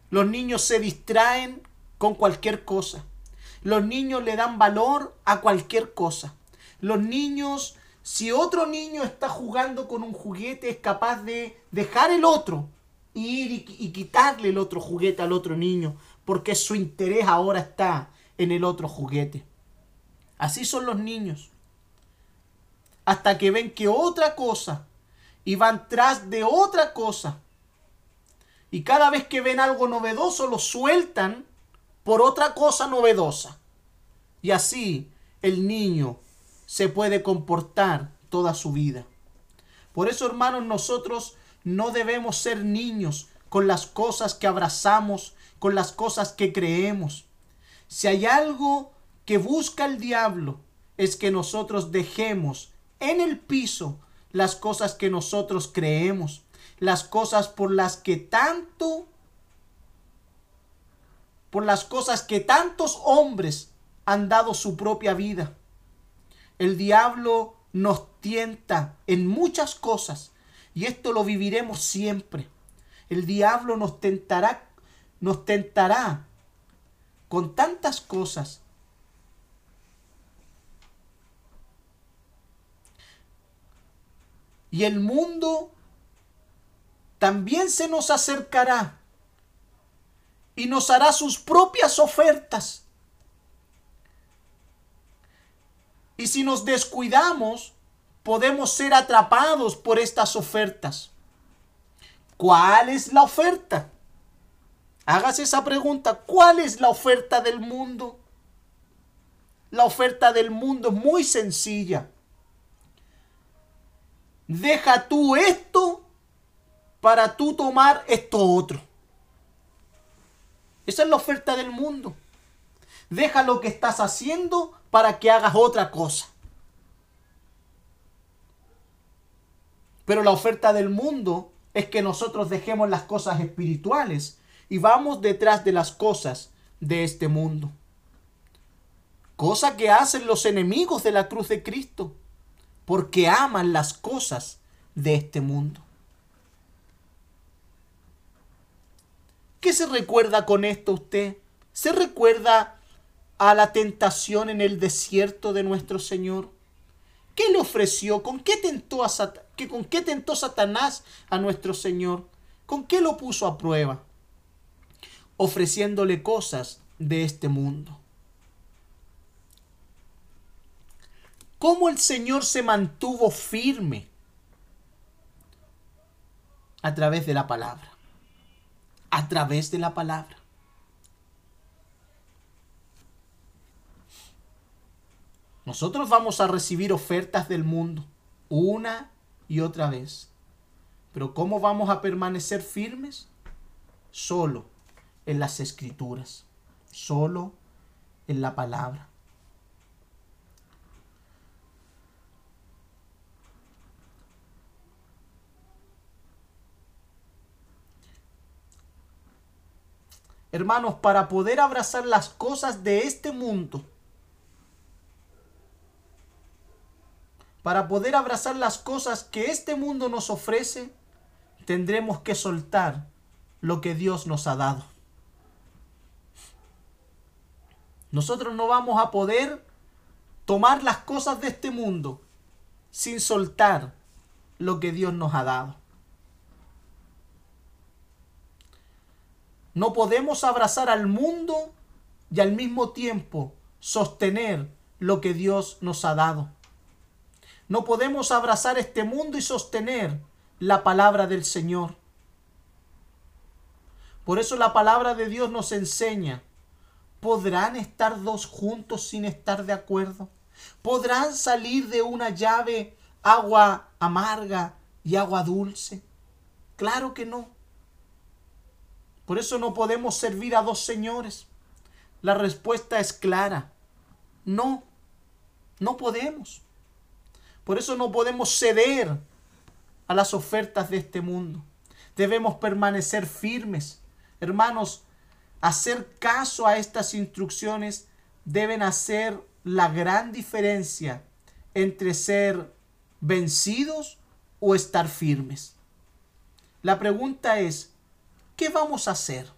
Los niños se distraen con cualquier cosa. Los niños le dan valor a cualquier cosa. Los niños, si otro niño está jugando con un juguete, es capaz de dejar el otro y ir y, quitarle el otro juguete al otro niño, porque su interés ahora está en el otro juguete. Así son los niños. Hasta que ven que otra cosa y van tras de otra cosa y cada vez que ven algo novedoso lo sueltan por otra cosa novedosa. Y así el niño se puede comportar toda su vida. Por eso, hermanos, nosotros no debemos ser niños con las cosas que abrazamos, con las cosas que creemos. Si hay algo que busca el diablo, es que nosotros dejemos en el piso las cosas que nosotros creemos, las cosas por las que tanto por las cosas que tantos hombres han dado su propia vida. El diablo nos tienta en muchas cosas y esto lo viviremos siempre. El diablo nos tentará, nos tentará con tantas cosas. Y el mundo también se nos acercará y nos hará sus propias ofertas. Y si nos descuidamos, podemos ser atrapados por estas ofertas. ¿Cuál es la oferta? Hágase esa pregunta. ¿Cuál es la oferta del mundo? La oferta del mundo es muy sencilla. Deja tú esto para tú tomar esto otro. Esa es la oferta del mundo. Deja lo que estás haciendo para que hagas otra cosa. Pero la oferta del mundo es que nosotros dejemos las cosas espirituales y vamos detrás de las cosas de este mundo. Cosa que hacen los enemigos de la cruz de Cristo, porque aman las cosas de este mundo. ¿Qué se recuerda con esto usted? ¿Se recuerda a la tentación en el desierto de nuestro Señor? ¿Qué le ofreció? ¿Con qué tentó, a ¿Con qué tentó Satanás a nuestro Señor? ¿Con qué lo puso a prueba? Ofreciéndole cosas de este mundo. ¿Cómo el Señor se mantuvo firme? A través de la palabra. A través de la palabra. Nosotros vamos a recibir ofertas del mundo una y otra vez. Pero ¿cómo vamos a permanecer firmes? Solo en las escrituras, solo en la palabra. Hermanos, para poder abrazar las cosas de este mundo, Para poder abrazar las cosas que este mundo nos ofrece, tendremos que soltar lo que Dios nos ha dado. Nosotros no vamos a poder tomar las cosas de este mundo sin soltar lo que Dios nos ha dado. No podemos abrazar al mundo y al mismo tiempo sostener lo que Dios nos ha dado. No podemos abrazar este mundo y sostener la palabra del Señor. Por eso la palabra de Dios nos enseña, ¿podrán estar dos juntos sin estar de acuerdo? ¿Podrán salir de una llave agua amarga y agua dulce? Claro que no. Por eso no podemos servir a dos señores. La respuesta es clara. No, no podemos. Por eso no podemos ceder a las ofertas de este mundo. Debemos permanecer firmes. Hermanos, hacer caso a estas instrucciones deben hacer la gran diferencia entre ser vencidos o estar firmes. La pregunta es, ¿qué vamos a hacer?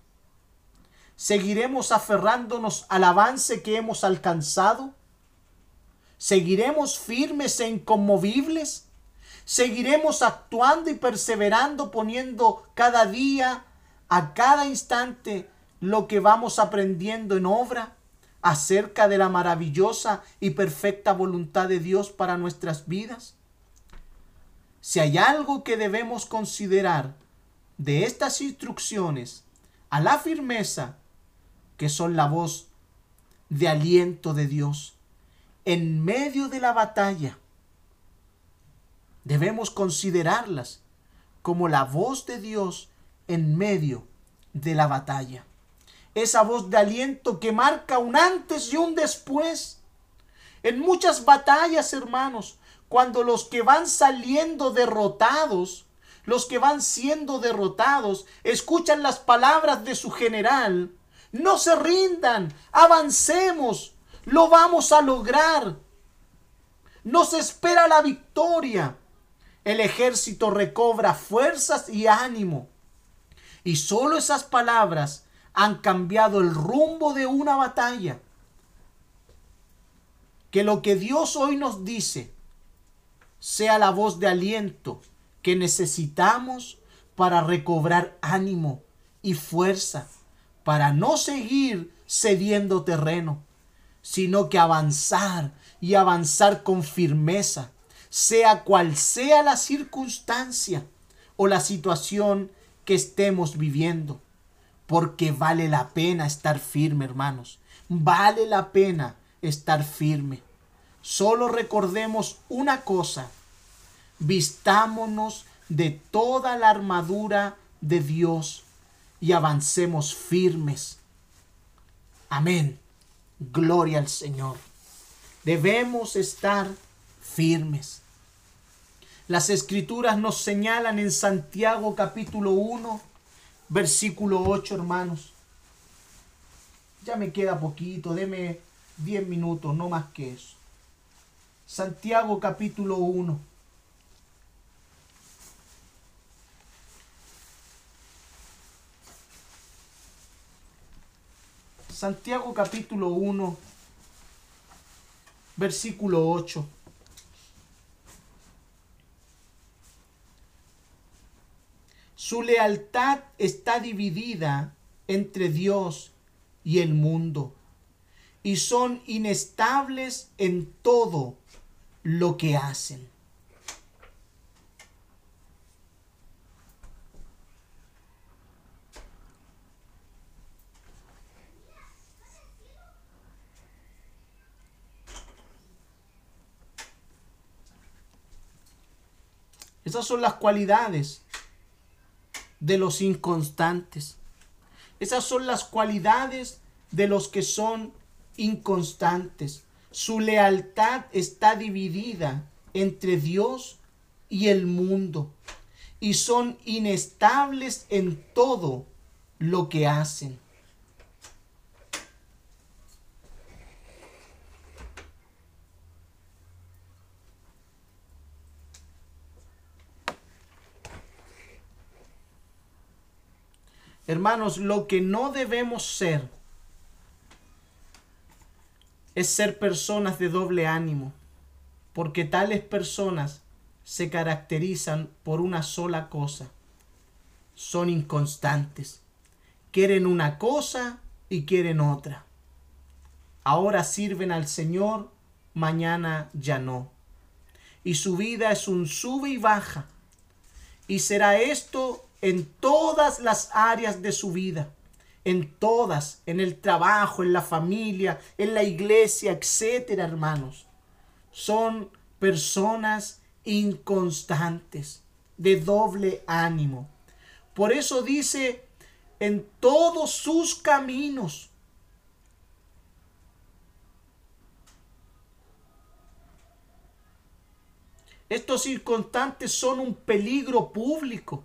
¿Seguiremos aferrándonos al avance que hemos alcanzado? ¿Seguiremos firmes e inconmovibles? ¿Seguiremos actuando y perseverando poniendo cada día, a cada instante, lo que vamos aprendiendo en obra acerca de la maravillosa y perfecta voluntad de Dios para nuestras vidas? Si hay algo que debemos considerar de estas instrucciones a la firmeza, que son la voz de aliento de Dios, en medio de la batalla. Debemos considerarlas como la voz de Dios en medio de la batalla. Esa voz de aliento que marca un antes y un después. En muchas batallas, hermanos, cuando los que van saliendo derrotados, los que van siendo derrotados, escuchan las palabras de su general, No se rindan, avancemos, lo vamos a lograr. Nos espera la victoria. El ejército recobra fuerzas y ánimo. Y solo esas palabras han cambiado el rumbo de una batalla. Que lo que Dios hoy nos dice sea la voz de aliento que necesitamos para recobrar ánimo y fuerza, para no seguir cediendo terreno, sino que avanzar y avanzar con firmeza, sea cual sea la circunstancia o la situación que estemos viviendo, porque vale la pena estar firme, hermanos, vale la pena estar firme. Solo recordemos una cosa, vistámonos de toda la armadura de Dios y avancemos firmes. Amén. Gloria al Señor. Debemos estar firmes. Las escrituras nos señalan en Santiago capítulo 1, versículo 8, hermanos. Ya me queda poquito, deme 10 minutos, no más que eso. Santiago capítulo 1. Santiago capítulo 1, versículo 8. Su lealtad está dividida entre Dios y el mundo y son inestables en todo lo que hacen. Esas son las cualidades de los inconstantes. Esas son las cualidades de los que son inconstantes. Su lealtad está dividida entre Dios y el mundo y son inestables en todo lo que hacen. Hermanos, lo que no debemos ser es ser personas de doble ánimo, porque tales personas se caracterizan por una sola cosa. Son inconstantes. Quieren una cosa y quieren otra. Ahora sirven al Señor, mañana ya no. Y su vida es un sube y baja. Y será esto en todas las áreas de su vida, en todas, en el trabajo, en la familia, en la iglesia, etcétera, hermanos. Son personas inconstantes, de doble ánimo. Por eso dice, en todos sus caminos. Estos inconstantes son un peligro público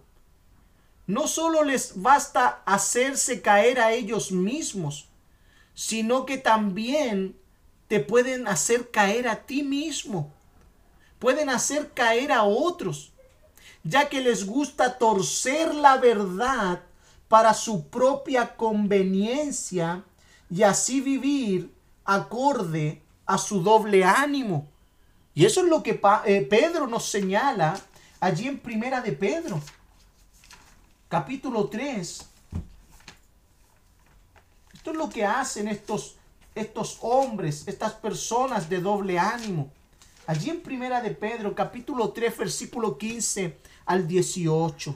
no solo les basta hacerse caer a ellos mismos, sino que también te pueden hacer caer a ti mismo. Pueden hacer caer a otros, ya que les gusta torcer la verdad para su propia conveniencia y así vivir acorde a su doble ánimo. Y eso es lo que eh, Pedro nos señala allí en Primera de Pedro capítulo 3. Esto es lo que hacen estos, estos hombres, estas personas de doble ánimo. Allí en Primera de Pedro, capítulo 3, versículo 15 al 18.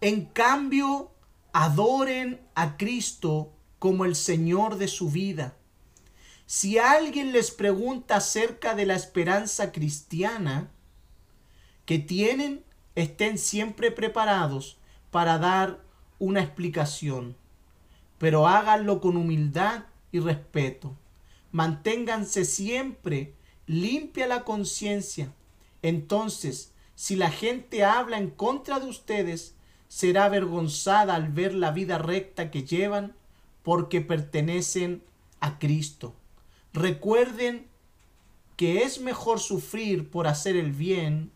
En cambio, adoren a Cristo como el Señor de su vida. Si alguien les pregunta acerca de la esperanza cristiana, que tienen estén siempre preparados para dar una explicación, pero háganlo con humildad y respeto. Manténganse siempre limpia la conciencia. Entonces, si la gente habla en contra de ustedes, será avergonzada al ver la vida recta que llevan porque pertenecen a Cristo. Recuerden que es mejor sufrir por hacer el bien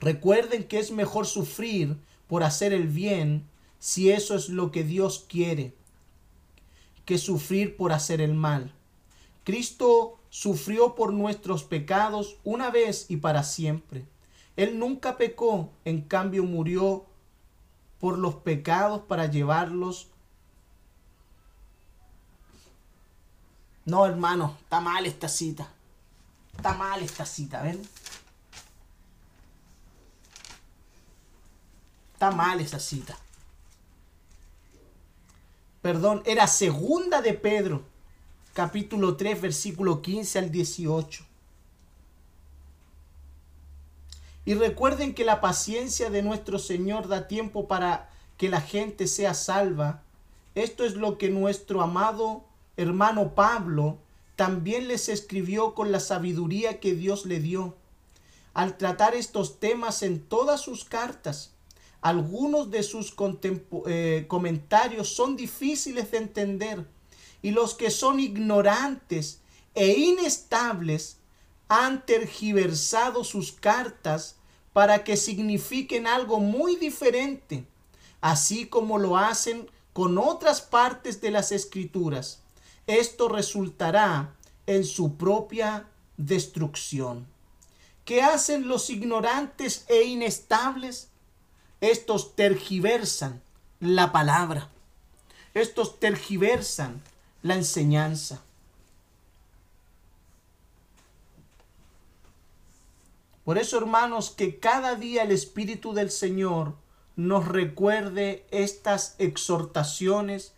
Recuerden que es mejor sufrir por hacer el bien si eso es lo que Dios quiere, que sufrir por hacer el mal. Cristo sufrió por nuestros pecados una vez y para siempre. Él nunca pecó, en cambio murió por los pecados para llevarlos. No, hermano, está mal esta cita. Está mal esta cita, ¿ven? Está mal esa cita. Perdón, era segunda de Pedro, capítulo 3, versículo 15 al 18. Y recuerden que la paciencia de nuestro Señor da tiempo para que la gente sea salva. Esto es lo que nuestro amado hermano Pablo también les escribió con la sabiduría que Dios le dio. Al tratar estos temas en todas sus cartas, algunos de sus eh, comentarios son difíciles de entender y los que son ignorantes e inestables han tergiversado sus cartas para que signifiquen algo muy diferente, así como lo hacen con otras partes de las escrituras. Esto resultará en su propia destrucción. ¿Qué hacen los ignorantes e inestables? Estos tergiversan la palabra. Estos tergiversan la enseñanza. Por eso, hermanos, que cada día el Espíritu del Señor nos recuerde estas exhortaciones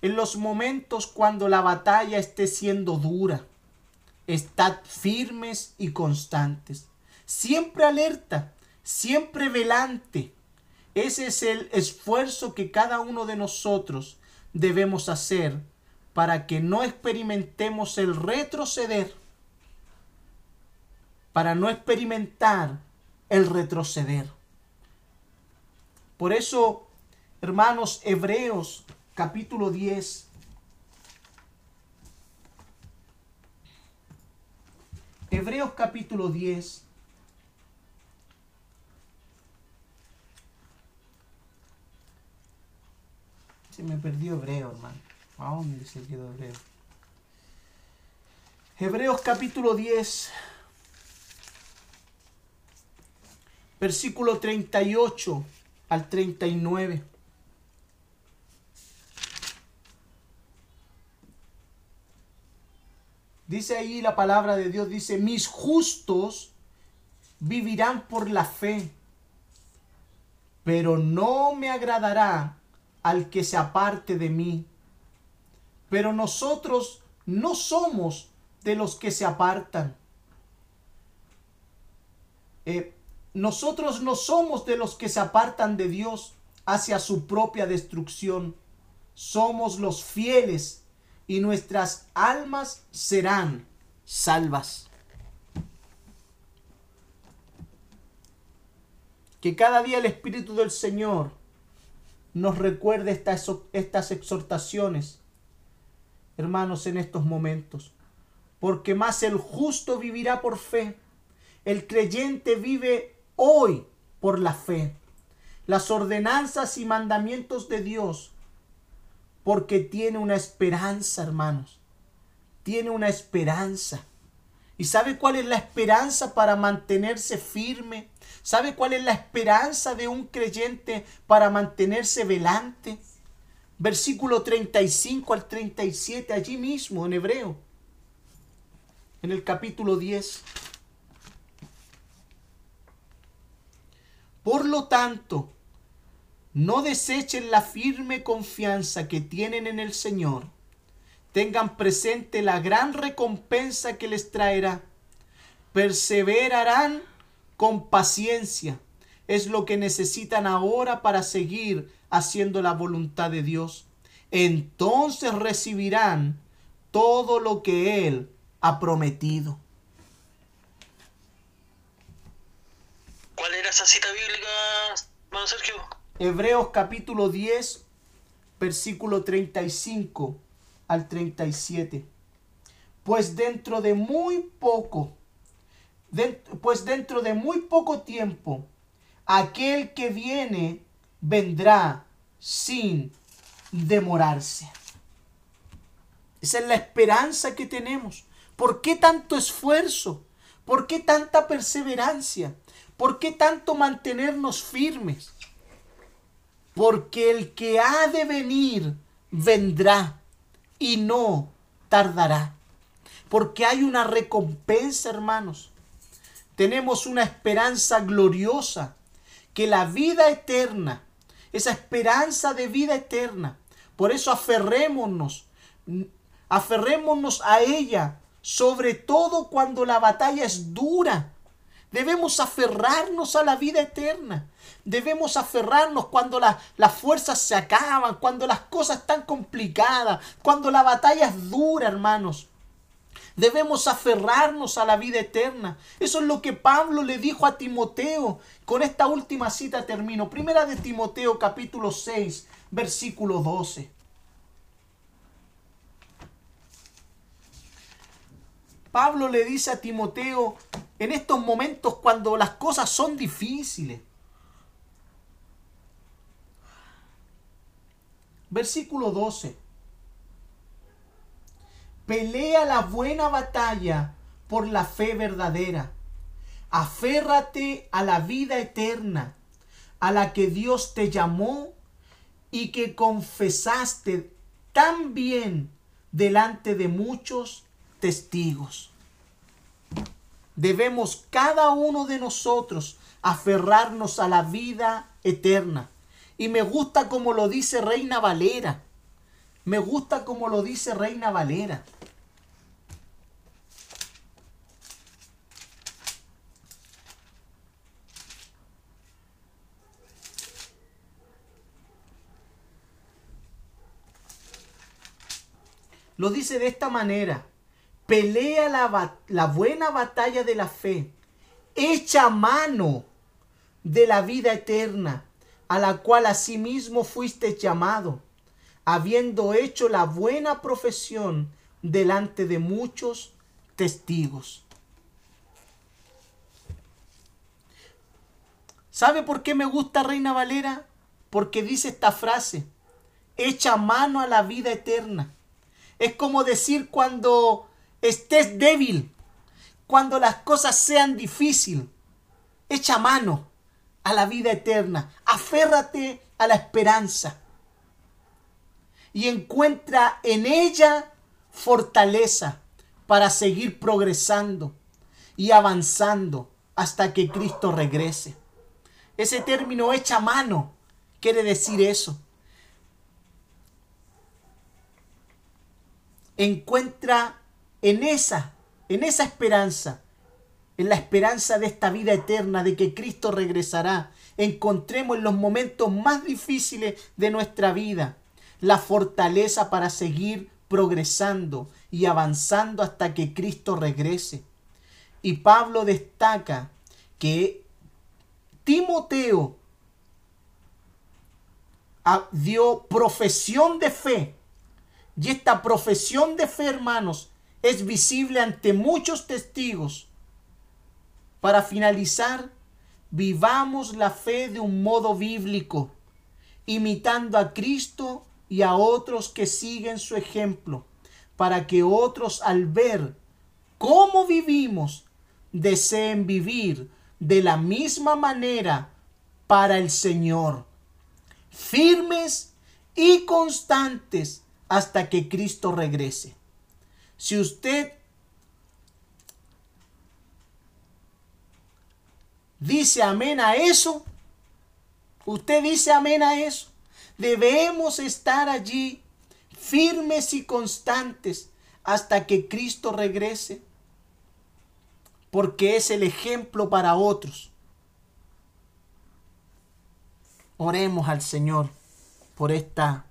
en los momentos cuando la batalla esté siendo dura. Estad firmes y constantes, siempre alerta, siempre velante, ese es el esfuerzo que cada uno de nosotros debemos hacer para que no experimentemos el retroceder, para no experimentar el retroceder. Por eso, hermanos, Hebreos capítulo 10, Hebreos capítulo 10, Se me perdió Hebreo, hermano. ¿A dónde se quedó Hebreo? Hebreos capítulo 10, versículo 38 al 39. Dice ahí la palabra de Dios, dice, mis justos vivirán por la fe, pero no me agradará al que se aparte de mí. Pero nosotros no somos de los que se apartan. Eh, nosotros no somos de los que se apartan de Dios hacia su propia destrucción. Somos los fieles y nuestras almas serán salvas. Que cada día el Espíritu del Señor nos recuerde estas, estas exhortaciones, hermanos, en estos momentos. Porque más el justo vivirá por fe. El creyente vive hoy por la fe. Las ordenanzas y mandamientos de Dios. Porque tiene una esperanza, hermanos. Tiene una esperanza. ¿Y sabe cuál es la esperanza para mantenerse firme? ¿Sabe cuál es la esperanza de un creyente para mantenerse velante? Versículo 35 al 37, allí mismo en hebreo, en el capítulo 10. Por lo tanto, no desechen la firme confianza que tienen en el Señor tengan presente la gran recompensa que les traerá. Perseverarán con paciencia. Es lo que necesitan ahora para seguir haciendo la voluntad de Dios. Entonces recibirán todo lo que Él ha prometido. esa cita bíblica, hermano Sergio? Hebreos capítulo 10, versículo 35 al 37. Pues dentro de muy poco, pues dentro de muy poco tiempo, aquel que viene vendrá sin demorarse. Esa es la esperanza que tenemos. ¿Por qué tanto esfuerzo? ¿Por qué tanta perseverancia? ¿Por qué tanto mantenernos firmes? Porque el que ha de venir vendrá y no tardará. Porque hay una recompensa, hermanos. Tenemos una esperanza gloriosa, que la vida eterna, esa esperanza de vida eterna, por eso aferrémonos, aferrémonos a ella, sobre todo cuando la batalla es dura. Debemos aferrarnos a la vida eterna. Debemos aferrarnos cuando las fuerzas se acaban, cuando las cosas están complicadas, cuando la batalla es dura, hermanos. Debemos aferrarnos a la vida eterna. Eso es lo que Pablo le dijo a Timoteo. Con esta última cita termino. Primera de Timoteo capítulo 6, versículo 12. Pablo le dice a Timoteo en estos momentos cuando las cosas son difíciles. Versículo 12. Pelea la buena batalla por la fe verdadera. Aférrate a la vida eterna, a la que Dios te llamó y que confesaste tan bien delante de muchos testigos. Debemos cada uno de nosotros aferrarnos a la vida eterna. Y me gusta como lo dice Reina Valera. Me gusta como lo dice Reina Valera. Lo dice de esta manera. Pelea la, la buena batalla de la fe. Echa mano de la vida eterna, a la cual asimismo fuiste llamado, habiendo hecho la buena profesión delante de muchos testigos. ¿Sabe por qué me gusta Reina Valera? Porque dice esta frase, echa mano a la vida eterna. Es como decir cuando estés débil, cuando las cosas sean difíciles, echa mano a la vida eterna, aférrate a la esperanza y encuentra en ella fortaleza para seguir progresando y avanzando hasta que Cristo regrese. Ese término echa mano quiere decir eso. Encuentra en esa, en esa esperanza, en la esperanza de esta vida eterna, de que Cristo regresará, encontremos en los momentos más difíciles de nuestra vida la fortaleza para seguir progresando y avanzando hasta que Cristo regrese. Y Pablo destaca que Timoteo dio profesión de fe. Y esta profesión de fe, hermanos, es visible ante muchos testigos. Para finalizar, vivamos la fe de un modo bíblico, imitando a Cristo y a otros que siguen su ejemplo, para que otros al ver cómo vivimos, deseen vivir de la misma manera para el Señor, firmes y constantes hasta que Cristo regrese. Si usted dice amén a eso, usted dice amén a eso, debemos estar allí firmes y constantes hasta que Cristo regrese, porque es el ejemplo para otros. Oremos al Señor por esta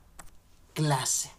clase.